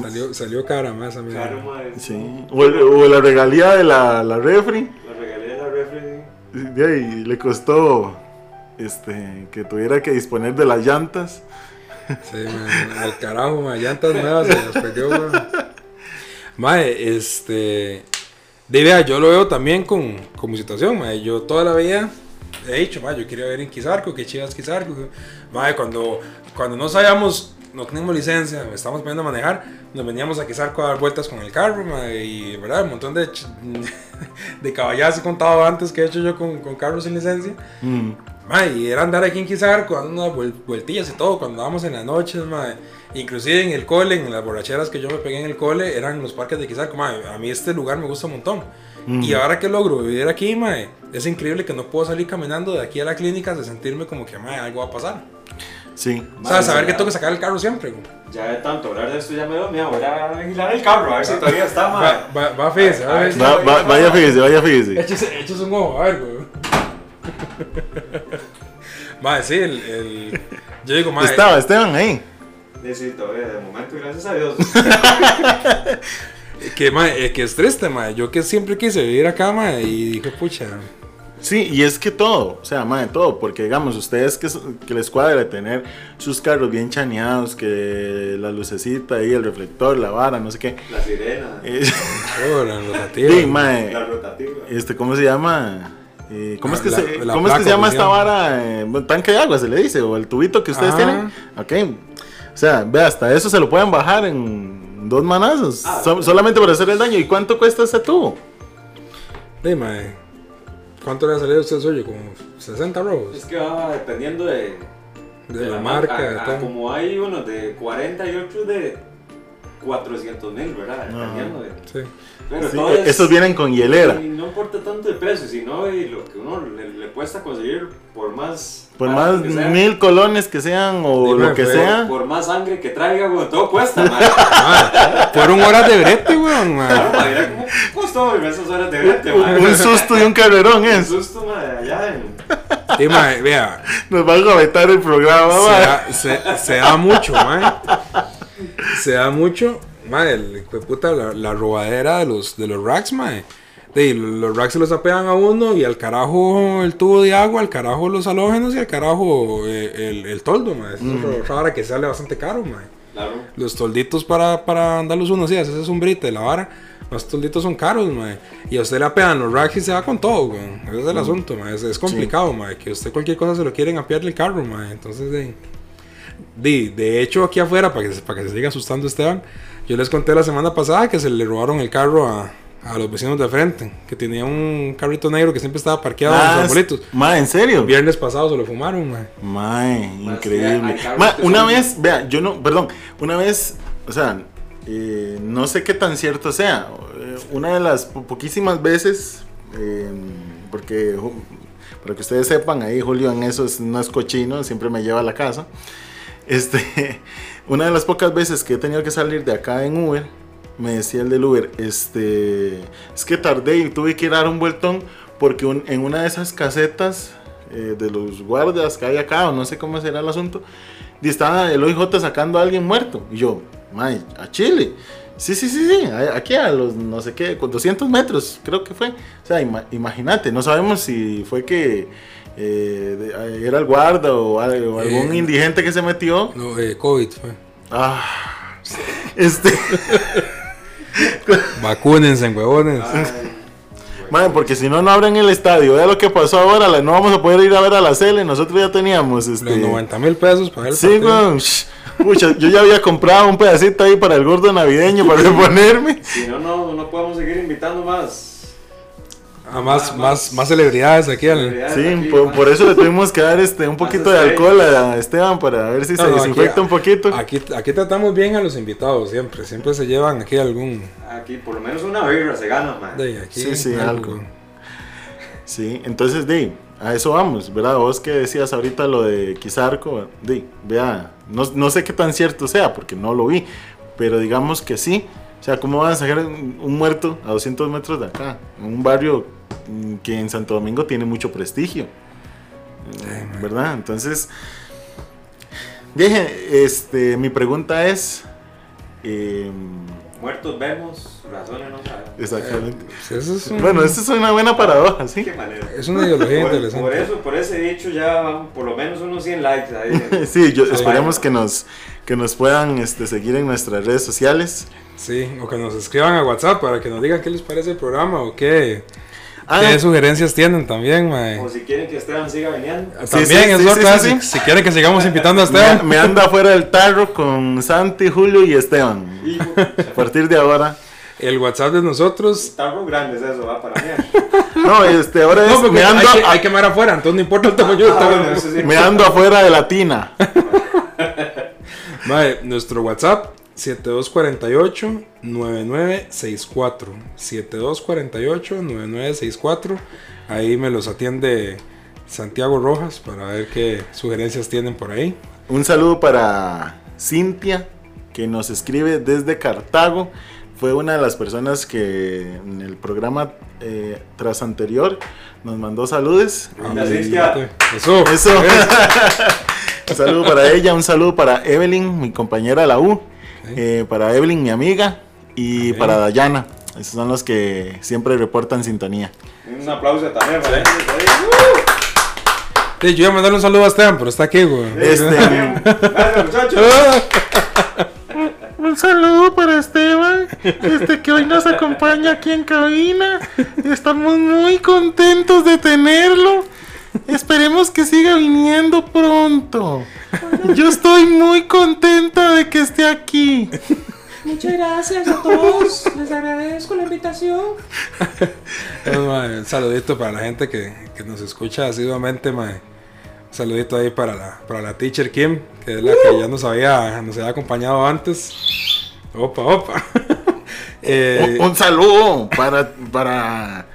Salió, salió cara más a mí. Claro, madre. Sí. O, el- o la regalía de la, la refri, La regalé de la refri. de ahí le costó este, que tuviera que disponer de las llantas. Sí, man, al carajo, man, llantas nuevas se las perdió. Mae, este. De idea, yo lo veo también con, con mi situación, mae. Yo toda la vida he dicho, ma, yo quería ver en Quizarco, que chivas Quizarco. Ma, cuando, cuando no sabíamos, no teníamos licencia, estamos poniendo a manejar, nos veníamos a Quizarco a dar vueltas con el carro, y verdad, un montón de, de caballazos he contado antes que he hecho yo con, con carros sin licencia. Mm. Ma, y era andar aquí en Quizarco, dando unas vuel- vueltillas y todo, cuando andábamos en las noches, ma. Inclusive en el cole, en las borracheras que yo me pegué en el cole, eran los parques de Quizarco. A mí este lugar me gusta un montón. Y ahora que logro vivir aquí, ma, es increíble que no puedo salir caminando de aquí a la clínica de sentirme como que, ma, algo va a pasar. Sí. O sea, saber que tengo que sacar el carro siempre. güey. Ya de tanto hablar de esto ya me dio miedo. Voy a vigilar el carro, a ver si todavía está, Va, ma. va, va, fíjese, A va, ver. Va- va- vaya fíjese, vaya fíjese. Échese, échese un ojo, a ver, güey. Ma, sí, el, el- Yo digo, ma, Estaba Esteban ahí. Sí, todavía, de momento, gracias a Dios. que, ma, eh, que es triste, ma. Yo que siempre quise vivir acá, ma, y dije, pucha. Sí, y es que todo, o sea, madre, todo, porque digamos, ustedes que, que les cuadra tener sus carros bien chaneados, que la lucecita ahí, el reflector, la vara, no sé qué. La sirena, Eh, Oh, la rotativa. sí, mae, la rotativa. este, ¿cómo se llama? Eh, ¿Cómo, Ah, es que la- se, la ¿cómo es que se llama esta vara? Eh, tanque de agua se le dice, o el tubito que ustedes tienen. Ok, o sea, ve, hasta eso se lo pueden bajar en dos manazos, Ah, so- solamente para hacer el daño. ¿Y cuánto cuesta ese tubo? Sí, ma. ¿Cuánto le ha salido a usted suyo? Como 60 robos. Es que va dependiendo de, De la marca, de ah, todo. Como hay unos de 40 y otros de 400 mil, ¿verdad? De. Sí. Pero Sí, todo es- esos vienen con hielera. Y no importa tanto el precio, sino y lo que uno le, le cuesta conseguir por más. Por más mil colones que sean o Dime, lo que sea. Por más sangre que traiga, güey, todo cuesta, madre. Ma, fueron horas de brete, weón, ma. Claro, madre, mira cómo costó esas horas de verte, madre. Un susto y un carrerón Un es. susto, madre, allá en. Sí, ma, vea. Nos va a gavetar el programa, Se da, se, se da mucho. Se da mucho. Ma, el puta, la, la robadera de los, de los racks, ma. De, los racks se los apean a uno y al carajo el tubo de agua, al carajo los halógenos y al carajo eh, el, el toldo, ma. Eso es otra vara que sale bastante caro, ma. Claro. Los tolditos para, para andarlos unos días, ese es un brite, la vara. Los tolditos son caros, mae. Y a usted le apean los racks y se va con todo, weón. Ese es el asunto, mae. Es, es complicado, mae. Que usted cualquier cosa se lo quieren apiarle el carro, mae. Entonces, de, de, de hecho, aquí afuera, para que, se- para que se siga asustando Esteban, yo les conté la semana pasada que se le robaron el carro a, a los vecinos de frente. Que tenía un carrito negro que siempre estaba parqueado en Ah, los arbolitos. ma, ¿en serio? El viernes pasado se lo fumaron, mae. Mae, Más increíble. Ma, una vez, vea, yo no, perdón, una vez, o sea, eh, no sé qué tan cierto sea. eh, Una de las po- poquísimas veces, eh, porque para que ustedes sepan, ahí Julio en eso es- no es cochino, siempre me lleva a la casa. Este, una de las pocas veces que he tenido que salir de acá en Uber, me decía el del Uber, este, es que tardé y tuve que ir a dar un vueltón porque en una de esas casetas eh, de los guardias que hay acá, o no sé cómo será el asunto, y estaba el OIJ sacando a alguien muerto. Y yo, "Mae, a Chile. Sí, sí, sí, sí, aquí a los no sé qué, con 200 metros, creo que fue. O sea, ima- imagínate, no sabemos si fue que eh, de- era el guarda o, o algún Eh, indigente que se metió. No, eh, COVID fue. Ah, este, Vacúnense, huevones. Madre, porque si no, no abren el estadio. Vea lo que pasó ahora. No vamos a poder ir a ver a la Cele. Nosotros ya teníamos este. Los 90 mil pesos para el Sí, weón. Pucha, yo ya había comprado un pedacito ahí para el gordo navideño para ponerme. Si no, no, no podemos seguir invitando más. Ah, más, más, más celebridades aquí. al- celebridades Sí, aquí, por, por eso le tuvimos que dar este un poquito de alcohol a Esteban para ver si se No, no, desinfecta aquí- un poquito. Aquí, aquí tratamos bien a los invitados siempre. Siempre se llevan aquí algún. Aquí, por lo menos una birra se gana, man. De aquí, Sí, sí, algo. Sí, entonces, di, a eso vamos, ¿verdad? Vos que decías ahorita lo de Quizarco, di, vea, no, no sé qué tan cierto sea porque no lo vi, pero digamos que sí. O sea, ¿cómo van a sacar un, muerto a 200 metros de acá? En un barrio mm, que en Santo Domingo tiene mucho prestigio, eh, ¿verdad? Entonces, dije, este, mi pregunta es... em, Muertos vemos, razones no sabemos. Exactamente. Pues eso es, un- Bueno, esta es una buena paradoja, ¿sí? Qué manera. es una ideología Por, interesante. por eso, por ese dicho ya van por lo menos unos 100 likes ahí. Sí, yo, esperemos que nos, que nos puedan este, seguir en nuestras redes sociales. Sí, o que nos escriban a WhatsApp para que nos digan qué les parece el programa o qué. Ah, ¿Qué sugerencias tienen también, mae? O si quieren que Esteban siga viniendo. Sí, También sí, es sí, otra, sí, sí, si- sí. Si, quieren que sigamos invitando a me, Esteban. me anda afuera del tarro con Santi, Julio y Esteban. A partir de ahora. El WhatsApp de nosotros. tarro grande es eso, va para mí. No, este, ahora No, es porque me ando, hay, que, a- hay que mar afuera, entonces no importa el tamaño del Ah, bueno, eso sí. me ando afuera de la tina. Mae, nuestro WhatsApp 7248-9964. 7248-9964. Ahí me los atiende Santiago Rojas para ver qué sugerencias tienen por ahí. Un saludo para Cintia, que nos escribe desde Cartago. Fue una de las personas que en el programa eh, tras anterior nos mandó saludos. Cintia. Eso. Eso. un saludo para ella, un saludo para Evelyn, mi compañera de la U, eh, para Evelyn, mi amiga, y para Dayana. Esos son los que siempre reportan sintonía. Un aplauso también para ellos. Sí, yo iba a mandarle un saludo a Esteban, pero está aquí, güey. Este, Gracias, muchachos. un saludo para Esteban, este que hoy nos acompaña aquí en cabina. Estamos muy contentos de tenerlo. Esperemos que siga viniendo pronto. Yo estoy muy contenta de que esté aquí. Muchas gracias a todos. Les agradezco la invitación. Mae, Un saludito para la gente que, que nos escucha asiduamente, mae. Saludito ahí para la, para la teacher Kim, que es la que ya nos había, nos había acompañado antes. Opa, opa. Eh, Un, un saludo para, para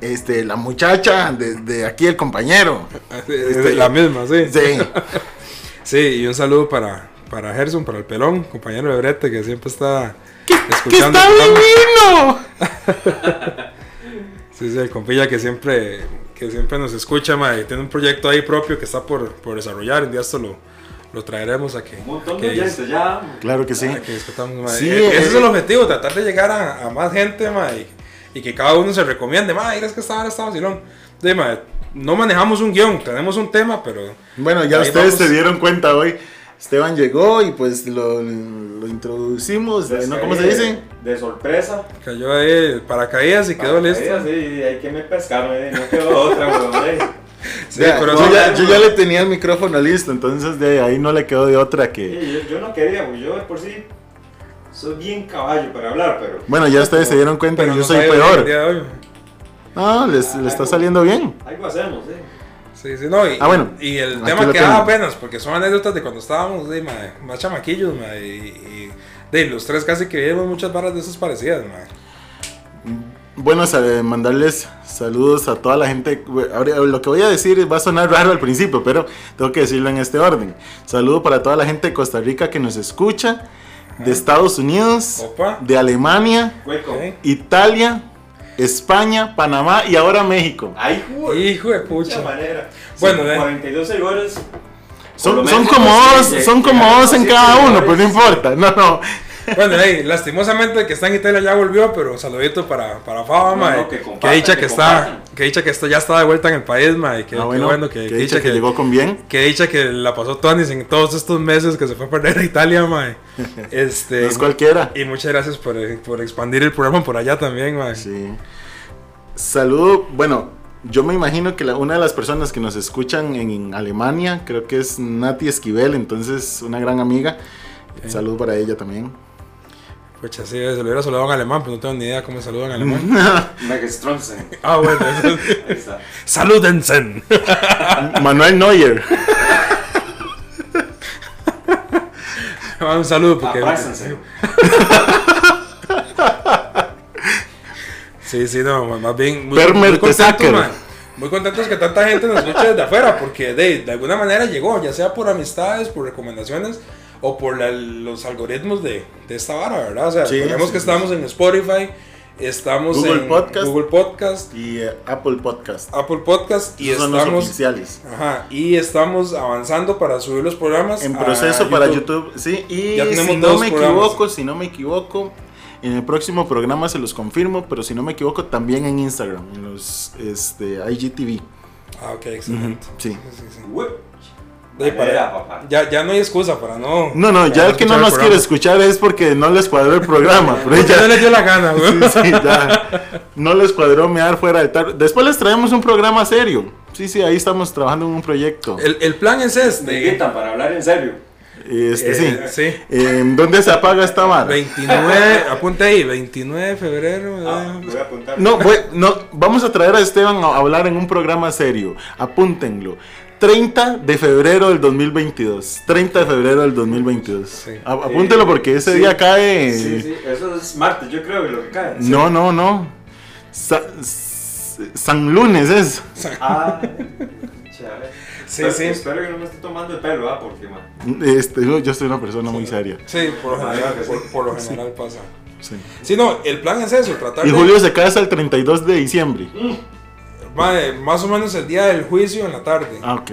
este, la muchacha de, de aquí, el compañero. eh, la misma, sí. Sí. Sí, y un saludo para, para Gerson, para el pelón, compañero de Brete, que siempre está ¡Que escuchando. está el programa. divino! Sí, sí, el compilla que siempre, que siempre nos escucha, mae, tiene un proyecto ahí propio que está por, por desarrollar. Un día esto lo, lo traeremos a que, Un montón que de oyentes ya. Claro que sí. que discutamos, mae. Sí, Eh, Ese es el objetivo, tratar de llegar a, a más gente, mae, y, y que cada uno se recomiende. Mae, es que esta hora está vacilón. Mae, no manejamos un guion, tenemos un tema, pero Bueno, ya ustedes vamos. se dieron cuenta hoy. Esteban llegó y pues lo, lo introducimos. Pues ¿no? ¿Cómo se dice? De, de sorpresa. cayó ahí paracaídas y quedó listo. Sí, hay que me pescarme, no quedó otra, weón. eh. Sí, Ya, pero yo, ya, yo ya le tenía el micrófono listo, entonces de ahí no le quedó de otra que... Sí, yo, yo no quería, pues yo de por sí soy bien caballo para hablar, pero. Bueno, ya ustedes se dieron cuenta pero que yo no soy peor. No, les, les está saliendo bien. Algo hacemos, eh. Sí, sí, no, y, Ah, bueno, y el tema quedaba tengo. apenas, porque son anécdotas de cuando estábamos de, más chamaquillos, y, y de los tres casi que vivimos muchas barras de esas parecidas. Bueno, mandarles saludos a toda la gente. Lo que voy a decir va a sonar raro al principio, pero tengo que decirlo en este orden. Saludo para toda la gente de Costa Rica que nos escucha, de Estados Unidos, Opa. de Alemania, Hueco. Italia, España, Panamá y ahora México. Ay, jugo. Hijo de pucha. manera. Bueno, Sí, eh. 42 seguidores. Son, son como dos, son como dos en cada uno, pero no seguidores. importa. No, no. Bueno, hey, lastimosamente que está en Italia ya volvió, pero saludito para, para Faba, No, que que, dicha que que, está, que dicha que está, ya está de vuelta en el país, mae. Que, Ah, bueno, bueno, que, que que dicha que llegó con bien. Que dicha que la pasó Tonis en todos estos meses que se fue a perder a Italia, mae. Este, No es cualquiera. Y muchas gracias por, por expandir el programa por allá también, mae. Sí. Saludo, bueno, yo me imagino que la- una de las personas que nos escuchan en Alemania, creo que es Nati Esquivel, entonces una gran amiga. Saludo para ella también. Pucha, sí, se lo hubiera saludado en alemán, pero no tengo ni idea cómo se saluda en alemán. Ah, bueno. Ahí está. Saludensen. Manuel Neuer. Un saludo porque... Sí, sí, no, más- bien muy, muy contentos, Tesacker. man. Muy contentos que tanta gente nos escuche desde afuera, porque de, de alguna manera llegó, ya sea por amistades, por recomendaciones o por la- los algoritmos de, de esta vara, ¿verdad? O sea, Sí, sí, que sí, estamos en Spotify, estamos Google en Podcast. Google Podcast, Y eh, Apple Podcast. Apple Podcast y Esos son los estamos oficiales. Ajá, y estamos avanzando para subir los programas En a proceso para YouTube, sí. Y Ya tenemos si no me programas. equivoco, si no me equivoco, en el próximo programa se los confirmo, pero si no me equivoco, también en Instagram, en los este, IGTV. Ah, ok, excelente. Sí. Sí, sí, sí. Para- papá. ya, ya no hay excusa para no. No, no, ya el que no nos quiere escuchar es porque no les cuadró el programa. Pero ya- no les dio la gana, güey. Sí, sí, ya. No les cuadró mear fuera de tal. Después les traemos un programa serio. Sí, sí, ahí estamos trabajando en un proyecto. El, el plan es Me este. invitan para hablar en serio. Este, Eh, sí. sí. Eh, ¿Dónde se apaga esta vara? 29, apunte ahí, 29 de febrero. Ah, voy a apuntar. No, voy- no, vamos a traer a Esteban a hablar en un programa serio. Apúntenlo. 30 de febrero del 2022. 30 de febrero del 2022. Sí. Apúntelo porque ese Sí. día cae. Sí, sí, eso es martes, yo creo que lo que cae. No, no, no. Sa- San Lunes es. Ah, chale. Sí, Espero- sí. Espero que no me esté tomando el pelo, ¿ah? Porque, man. Este, yo yo soy una persona muy seria. Sí, por lo general, por, por lo general pasa. Sí. Sí, no, el plan es eso, tratar Y de. Julio se casa el 32 de diciembre. Mae, más o menos el día del juicio en la tarde. Ah, ok.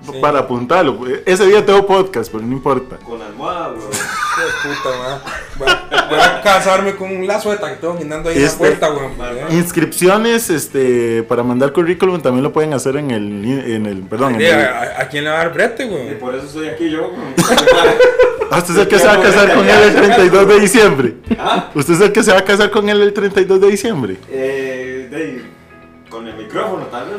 Sí. Para apuntarlo. Ese día tengo podcast, pero no importa. Con almohada, bro. De puta. Voy a, voy a casarme con un lazo de tactón guindando ahí en la Este- puerta, güey. Inscripciones este, para mandar currículum también lo pueden hacer en el. En el perdón. en el- ¿A, a- quién le va a dar brete, Y güey? por eso estoy aquí yo. Ah, usted es el que se va a casar con él el 32 de diciembre. ¿Ah? Usted es el que se va a casar con él el 32 de diciembre. Eh, de, con el micrófono, tal vez.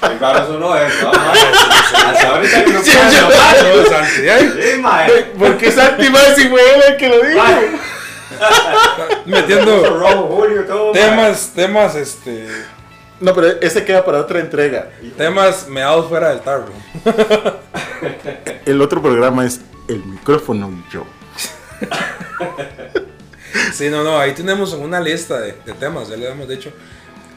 Qué raro eso no es, ¿no? Hasta ahorita que no Sí, puedo yo- llamar, No, Santi, ay, Sí, mae. Porque Santi más si fue él el que lo dijo. Metiendo temas, temas, este. No, pero ese queda para otra entrega. Temas meados fuera del tarro. El otro programa es El micrófono y yo. Sí, no, no, ahí tenemos una lista de, de temas, ya le hemos dicho.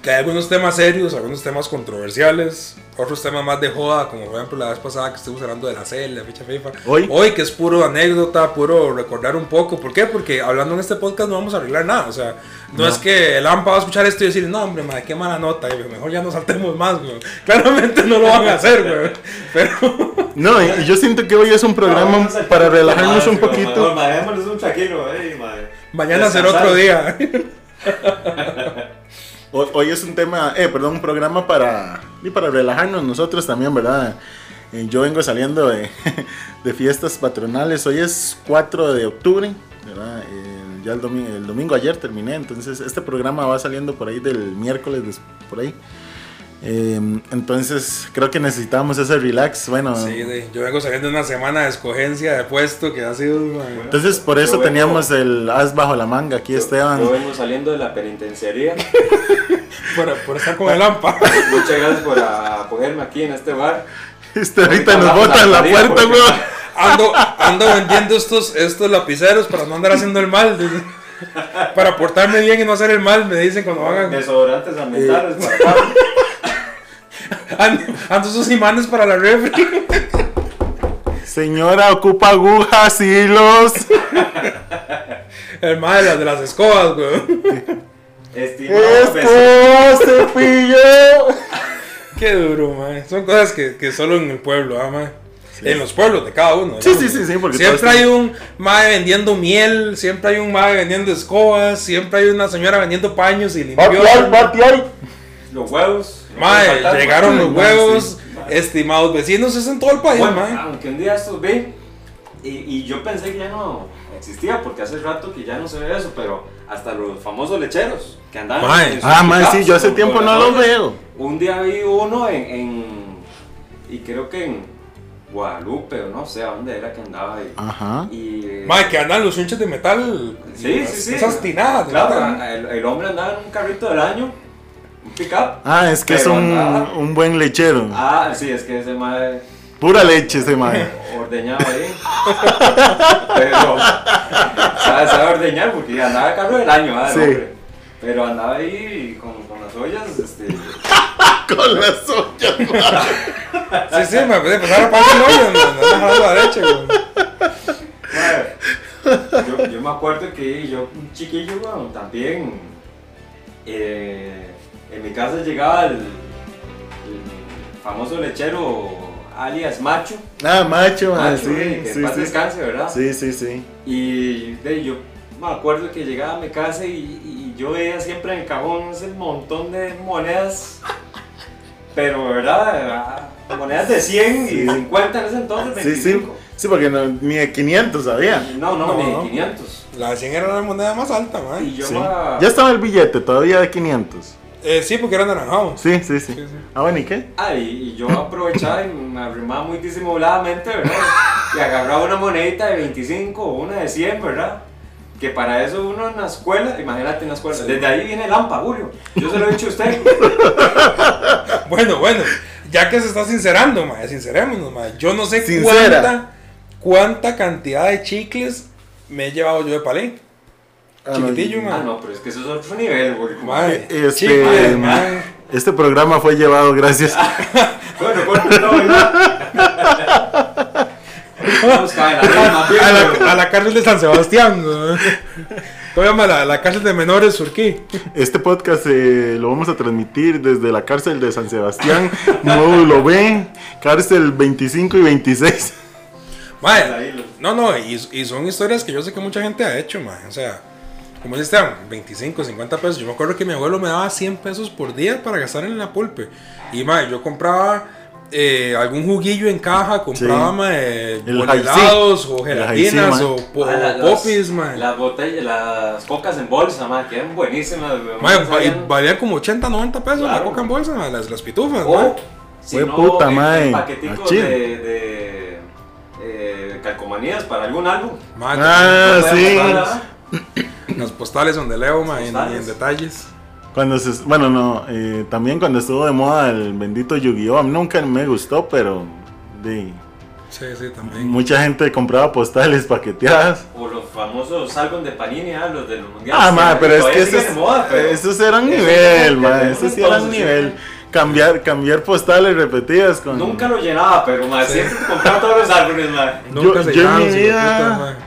Que hay algunos temas serios, algunos temas controversiales, otros temas más de joda, como por ejemplo la vez pasada que estuvimos hablando de la CL, la ficha FIFA. Hoy. que es puro anécdota, puro recordar un poco. ¿Por qué? Porque hablando en este podcast no vamos a arreglar nada. O sea, no, No. es que el AMPA va a escuchar esto y decir, no, hombre, madre, qué mala nota, y mejor ya no saltemos más, güey. Claramente no lo van a hacer, güey. Pero. No, yo siento que hoy es un programa No, para relajarnos un poquito. Démosles un tranquilo, eh, mae. Mañana será otro día. Hoy, es un tema, eh, perdón, un programa para, y para relajarnos nosotros también, ¿verdad? Eh, yo vengo saliendo de, de fiestas patronales, hoy es 4 de octubre, ¿verdad? Eh, ya el domingo, el domingo ayer terminé, entonces este programa va saliendo por ahí del miércoles, por ahí. Eh, entonces creo que necesitamos ese relax, bueno. Sí, de- yo vengo saliendo de una semana de escogencia de puesto que ha sido. mae, Entonces por eso Yo vengo- teníamos el as bajo la manga aquí, Esteban. Yo vengo saliendo de la penitenciaría. por, por estar con el AMPA. Muchas gracias por acogerme aquí en este bar. Este, ahorita nos botan la salida, puerta, porque- weón. Ando, ando vendiendo estos, estos lapiceros para no andar haciendo el mal. Para portarme bien y no hacer el mal, me dicen cuando hagan. Desodorantes ambientales Eh. para. Ando, esos imanes para la refri. Señora, ocupa agujas, hilos. El mal de las, de las escobas, güey. ¡Esto, cepillo! Qué duro, man. Son cosas que, que solo en el pueblo, ah, man. En los pueblos de cada uno. Sí, sí, sí, sí, porque Siempre hay un mae vendiendo miel, siempre hay un mae vendiendo escobas, siempre hay una señora vendiendo paños y ¡Bati limpios. Los huevos. Mae, llegaron mae. los huevos, estimados vecinos, es en todo el país, Bueno, mae. aunque un día estos vi y, y yo pensé que ya no existía porque hace rato que ya no se ve eso, pero hasta los famosos lecheros que andaban Mae. en sus Ah, man, sí, yo hace tiempo no los veo. Un día vi uno en, en- y creo que en Guadalupe o no sé a dónde era que andaba ahí. Ajá. Y, Mae, que andan los hinchas de metal. Sí, las- sí, sí. Esas tinadas. Claro, el, el hombre andaba en un carrito del año, un pickup. Ah, es que es un, un buen lechero. Ah, sí, es que ese mae Pura leche ese man. ordeñaba ahí. Pero, sabe, sabe ordeñar porque andaba el carro del año, ah, el Sí. Pero andaba ahí con, con las ollas, este. Con las ollas. Sí, sí, me puede pasar a pasar el hoyo, no, no, no, la derecha, güey. mae, yo, yo me acuerdo que yo, un chiquillo, bueno, también. eh, en mi casa llegaba el, el famoso lechero alias Macho. Ah, macho, man, Macho, eh, sí, que sí, en paz sí. descanse, ¿verdad? Sí, sí, sí. Y de, yo me acuerdo que llegaba a mi casa y, y yo veía siempre en el cajón ese montón de monedas Pero, ¿verdad? Ah, Monedas de 100 y 50 en ese entonces, Sí, sí. 25. Sí, porque no, ni de 500 había. No, no, No, ni no. 500. La 100 era la moneda más alta, man. Y yo Sí. ma- Ya estaba el billete todavía de 500. Eh, sí, porque era naranjado. Sí, sí, sí. Sí, sí. Ah, bueno, ¿y qué? Ah, y, y yo aprovechaba y me arrimaba muy disimuladamente, ¿verdad? Y agarraba una monedita de 25 o una de 100, ¿verdad? Que para eso uno en la escuela, imagínate en la escuela, desde ahí viene el AMPA, Julio. Yo se lo he dicho a usted. Bueno, bueno, ya que se está sincerando, ma, sincerémonos, ma. Yo no sé Sincera. cuánta, cuánta cantidad de chicles me he llevado yo de palé. Ah, no, Chiquitillo, Ah, no, pero es que eso es otro nivel, Julio. Ma, Este, chicles, ma. Este programa fue llevado gracias. Bueno, corta. Vamos a la A la, cárcel de San Sebastián. ¿no? ¿Cómo se llama? La, la cárcel de menores Surquí. Este podcast eh, lo vamos a transmitir desde la cárcel de San Sebastián, módulo B, cárcel 25 y 26. Ma, Ahí lo- no, no, y, y son historias que yo sé que mucha gente ha hecho, ma. O sea, como dice Esteban, 25, 50 pesos. Yo me acuerdo que mi abuelo me daba 100 pesos por día para gastar en la pulpe. Y, ma, yo compraba eh, algún juguillo en caja, compraba, Sí. ma, eh, El bolelados o El gelatinas o, po- Ah, la- popis, las, ma. las botellas, las cocas en bolsa, ma, que eran buenísimas. güey. Ma, No va- y sabían- valían como 80, 90 pesos la Claro. coca en bolsa, ma, las, las pitufas, O, ma. si no, puta, paqueticos Chile. de, de eh, calcomanías para algún álbum. Ah, No sí. Las postales donde leo, ma, y en, en detalles. Cuando se, bueno, no, eh, también cuando estuvo de moda el bendito Yu-Gi-Oh! Nunca me gustó, pero de, Sí, sí, también. mucha gente compraba postales paqueteadas. O los famosos álbumes de Panini, ah, los de los mundiales. Ah, ma, pero es que esos, moda, pero- esos eran Eso nivel, sí, ma, esos sí eran nivel. sí. Cambiar, cambiar postales repetidas con... Nunca lo llenaba, pero ma, siempre compraba todos los álbumes, ma. Nunca Yo- se yo en mi vida-.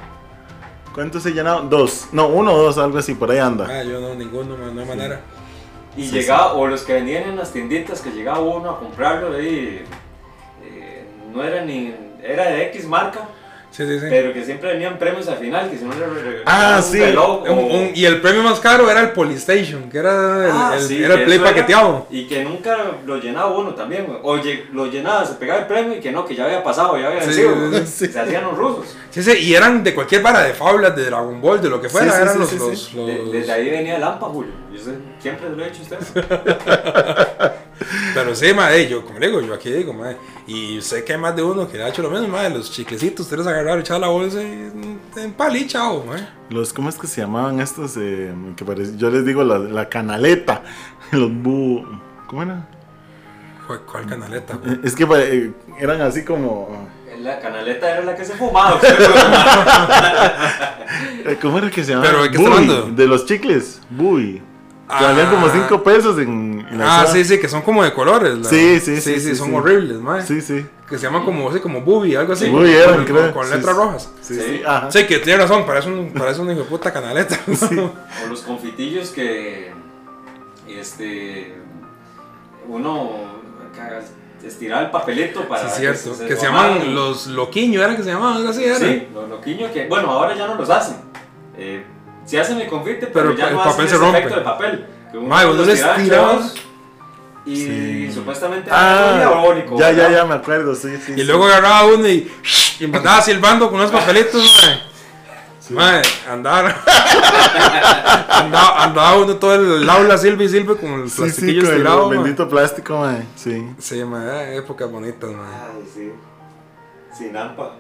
¿Cuántos se llenaron? Dos. No, uno o dos, algo así, por ahí anda. Ah, yo no, ninguno, no hay manera. Y Sí, llegaba, o los que vendían en las tienditas que llegaba uno a comprarlo ahí, eh, no era ni, era de X marca, Sí, sí, sí. pero que siempre venían premios al final, que si no le Ah, un sí. o- Un- un- y el premio más caro era el Polystation, que era el, Ah, el- sí, era el play era- paqueteado. y que nunca lo llenaba uno también, o lo llenaba, se pegaba el premio y que no, que ya había pasado, ya había vencido, se hacían los rusos. Sí, sí, y eran de cualquier vara, de fábulas, de Dragon Ball, de lo que fuera, eran los... los, sí. los- De- desde ahí venía el AMPA, Julio. Yo sé, siempre lo he dicho a usted. Pero sí, madre, yo, como le digo, yo aquí digo, madre, y sé que hay más de uno que le ha hecho lo mismo, madre, los chiclecitos, ustedes agarraron, echaban la bolsa y en pali, chao, madre. Los, ¿cómo es que se llamaban estos? eh, que parece- yo les digo la, la canaleta. Los bu... ¿Cómo era? ¿Cuál, cuál canaleta? güey? Eh, Es que eh, eran así como... La canaleta era la que se fumaba. ¿Cómo era que se llamaban? ¿Pero de qué está Buy, hablando? De los chicles. Buy. Que Ah. valían como 5 pesos en, en la Ah, sí, sí, que son como de colores. la- Sí, sí, sí, Sí, sí, son sí. horribles, madre. Sí, sí. Que se llaman como, así, como Booby, algo así. Booby eran, con, creo. con letras sí. rojas. Sí, Sí. sí. Ajá. Sí, que tiene razón, parece un, parece un hijo de puta canaleta. o los confitillos que. Este. Uno. acá Estiraba el papelito para. Sí, cierto. se- Que se llaman los loquiños, ¿era que se llamaban? Algo así, era. Sí, los loquiños que. Bueno, ahora ya no los hacen. Eh, sí hacen el confite, pero, Pero ya el no papel hacen se rompe. efecto de papel. Que uno Mae, los chavos Y Sí. supuestamente era muy Ah, diabólico. ya, ya, ¿verdad? ya me acuerdo, sí, sí. Y sí. luego agarraba uno y, y mandaba silbando con unos papelitos, mae. Mae, andaba, andaba, andaba uno todo el aula silbe y silbe con el Sí, sí, plastiquillo con el estirado, mae. bendito plástico, mae. Sí. Sí, mae, épocas bonitas, mae. Ay, sí. Sin AMPA.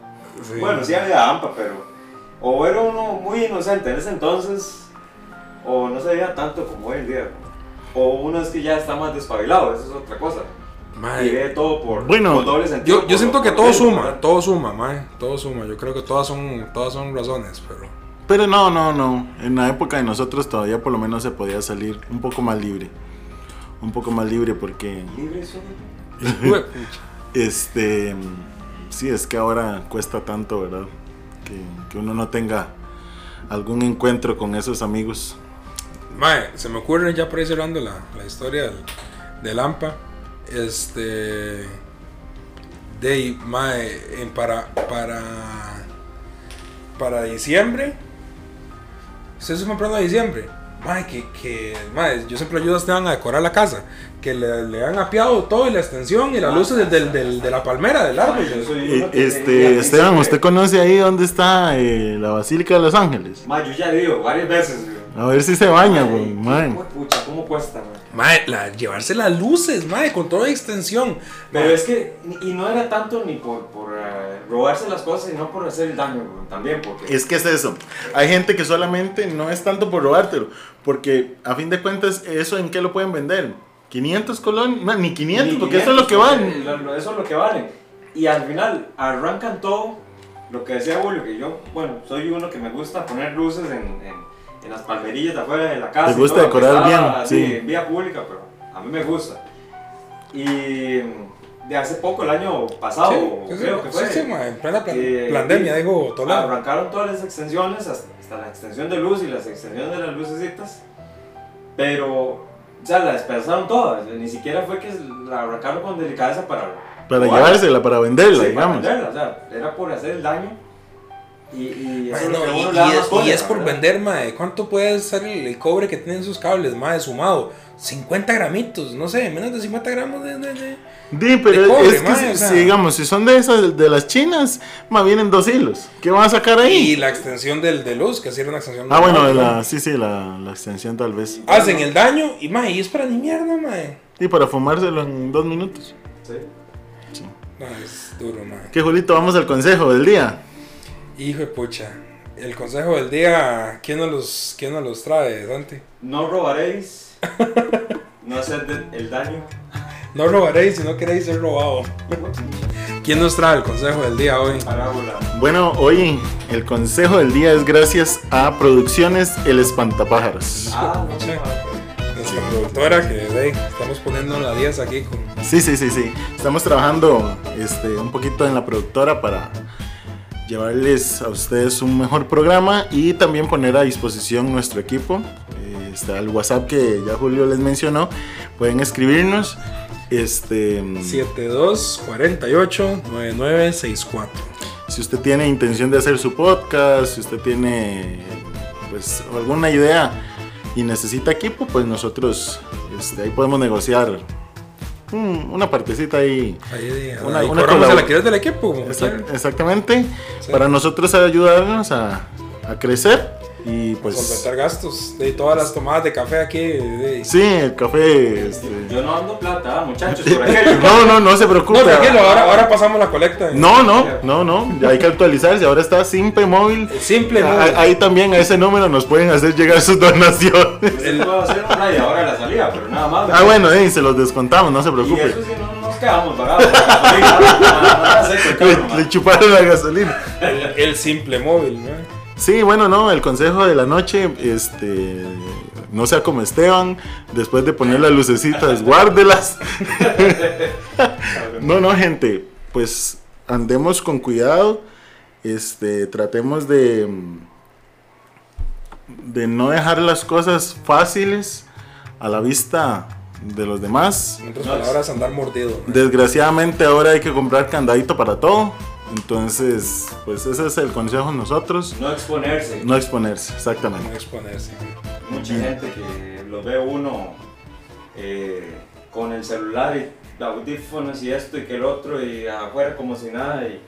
Sí. Bueno, sí había AMPA, pero. O era uno muy inocente en ese entonces, o no se veía tanto como hoy en día. O uno es que ya está más despabilado, eso es otra cosa. Y ve todo por, Bueno, por doble sentido. yo, yo por- siento que todo suma, ¿verdad? todo suma, mae, todo suma. Yo creo que todas son, todas son razones, pero... Pero no, no, no. En la época de nosotros todavía por lo menos se podía salir un poco más libre. Un poco más libre porque, Libre este, sí, es que ahora cuesta tanto, ¿verdad? Que, uno no tenga algún encuentro con esos amigos. Mae, se me ocurre ya por ahí cerrando la, la historia del, del AMPA. Este. De Mae, para. Para. Para diciembre. ¿Ustedes se comprando a diciembre? Mae, que, que mae, yo siempre ayudo a Esteban a decorar la casa. Que le, le han apiado todo y la extensión y las luces del, del- del- de la palmera, del árbol. Eh, Este, Esteban, ¿usted conoce ahí dónde está eh, la Basílica de Los Ángeles? Ma, yo ya le digo varias veces, güey. A ver si se baña, güey. Pucha, ¿cómo cuesta, man? Mae, la- llevarse las luces, mae, con toda extensión. Pero es que, y no era tanto ni por, por eh, robarse las cosas, sino por hacer el daño, también, porque... Es que es eso. Hay gente que solamente no es tanto por robártelo, porque a fin de cuentas, ¿eso en qué lo pueden vender? 500 colones, no, ni 500, Ni porque eso es lo que lo- Eso es lo que valen. Y al final arrancan todo, lo que decía Julio, que yo, bueno, soy uno que me gusta poner luces en, en- en las palmerillas de afuera de la casa. Te y gusta todo, decorar bien, así, sí. En vía pública, pero a mí me gusta. Y de hace poco, el año pasado, Sí, sí, creo que fue. sí, sí, mae, en plena plan- eh, pandemia, sí, digo, Toledo. Arrancaron todas las extensiones, hasta, hasta la extensión de luz y las extensiones de las lucecitas. Pero, o sea, la despedazaron todas. Ni siquiera fue que la arrancaron con delicadeza para. Para llevársela, para venderla, sí, para digamos. venderla, o sea, era por hacer el daño. Y, y que y, y es, y por ¿verdad? vender, mae. ¿Cuánto puede ser el, el cobre que tienen sus cables, mae, sumado? 50 gramitos, no sé, menos de 50 gramos de... de- de- Sí, pero de cobre, es que mae, si, o sea. si, digamos, si son de esas, de las chinas, más vienen dos hilos. ¿Qué van a sacar Y ahí? la extensión del, de luz, que así era una extensión... Ah, bueno, la, sí, sí, la, la extensión tal vez. Hacen el daño y, mae, y es para ni mierda, mae. Y para fumárselo en dos minutos. Sí. No, es duro, mae. ¿Qué, Julito? Vamos al consejo del día. Hijo de pucha. El consejo del día, ¿quién nos los, quién nos los trae, Santi? No robaréis. no hacer el daño. No robaréis si no queréis ser robado. ¿Quién nos trae el consejo del día hoy? Parábola. Bueno, hoy el consejo del día es gracias a Producciones El Espantapájaros. Ah, no, Nuestra productora que de, estamos poniendo la 10 aquí con... Sí, sí, sí, sí. Estamos trabajando este, un poquito en la productora para llevarles a ustedes un mejor programa y también poner a disposición nuestro equipo. Eh, Está el WhatsApp que ya Julio les mencionó. Pueden escribirnos. Este, 7248-9964. si usted tiene intención de hacer su podcast, si usted tiene pues alguna idea y necesita equipo, pues nosotros este, ahí podemos negociar mm, una partecita ahí. Ahí, Una- ahí una colabor- alquiler del equipo. Exact- exactamente. Sí. Para nosotros ayudarnos a, a crecer y pues... Solventar gastos. De todas las tomadas de café aquí. de- Sí, el café... este, Yo no ando plata, ah, muchachos, por aquello. No, no, no se preocupe. No, tranquilo, ahora, ahora pasamos la colecta. No, no, no, no, ya hay que actualizarse. Ahora está Simpe Móvil. El simple. Ah, Ahí también a ese número nos pueden hacer llegar sus donaciones. Hacer una y ahora la salida, pero nada más. Ah, bueno, eh, se los descontamos, no se Y preocupe. eso sí, no nos quedamos la gasolina, seco el Le, carro, le chuparon la gasolina. El, el simple móvil, ¿no? Sí, bueno, no, el consejo de la noche, este, no sea como Esteban, después de poner las lucecitas, guárdelas. no, no, gente, pues andemos con cuidado, este, tratemos de, de no dejar las cosas fáciles a la vista de los demás. En otras palabras, andar mordido. ¿no? Desgraciadamente ahora hay que comprar candadito para todo, entonces, pues ese es el consejo de nosotros. No exponerse. No exponerse, No exactamente. exponerse. Mucha gente que lo ve uno eh, con el celular y audífonos y esto y que el otro y afuera como si nada. Y,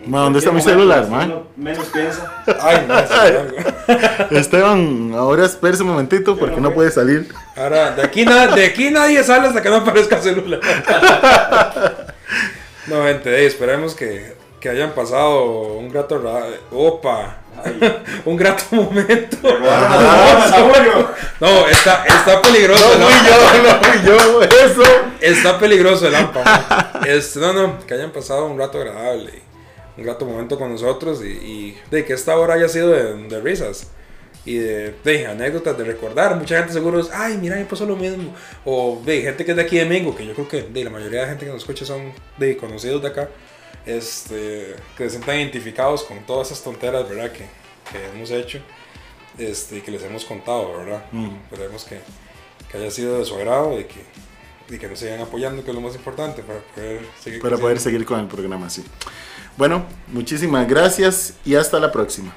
y en Ma, ¿dónde está mi celular, si ma? uno Menos piensa. Ay, no. Esteban, ahora espérese un momentito porque no puede salir. Ahora, de aquí, na- de aquí nadie sale hasta que no aparezca el celular. No, gente, esperemos que, que hayan pasado un grato ra- Opa. Un grato momento. la. No, está, está peligroso. No el fui yo, no fui yo, eso. Está peligroso el AMPA. Este, no, no, que hayan pasado un rato agradable. Un grato momento con nosotros y, y de que esta hora haya sido de, de risas. Y de, de anécdotas de recordar. Mucha gente seguro es, ay, mira, me pasó lo mismo. O de gente que es de aquí de Mingo, que yo creo que de la mayoría de gente que nos escucha son de conocidos de acá. Este, que se sientan identificados con todas esas tonteras, ¿verdad? Que, que hemos hecho. Este, y que les hemos contado, ¿verdad? Mm. Esperemos que, que haya sido de su agrado y que, y que nos sigan apoyando, que es lo más importante para poder seguir Para poder seguir con el programa, sí. Bueno, muchísimas gracias y hasta la próxima.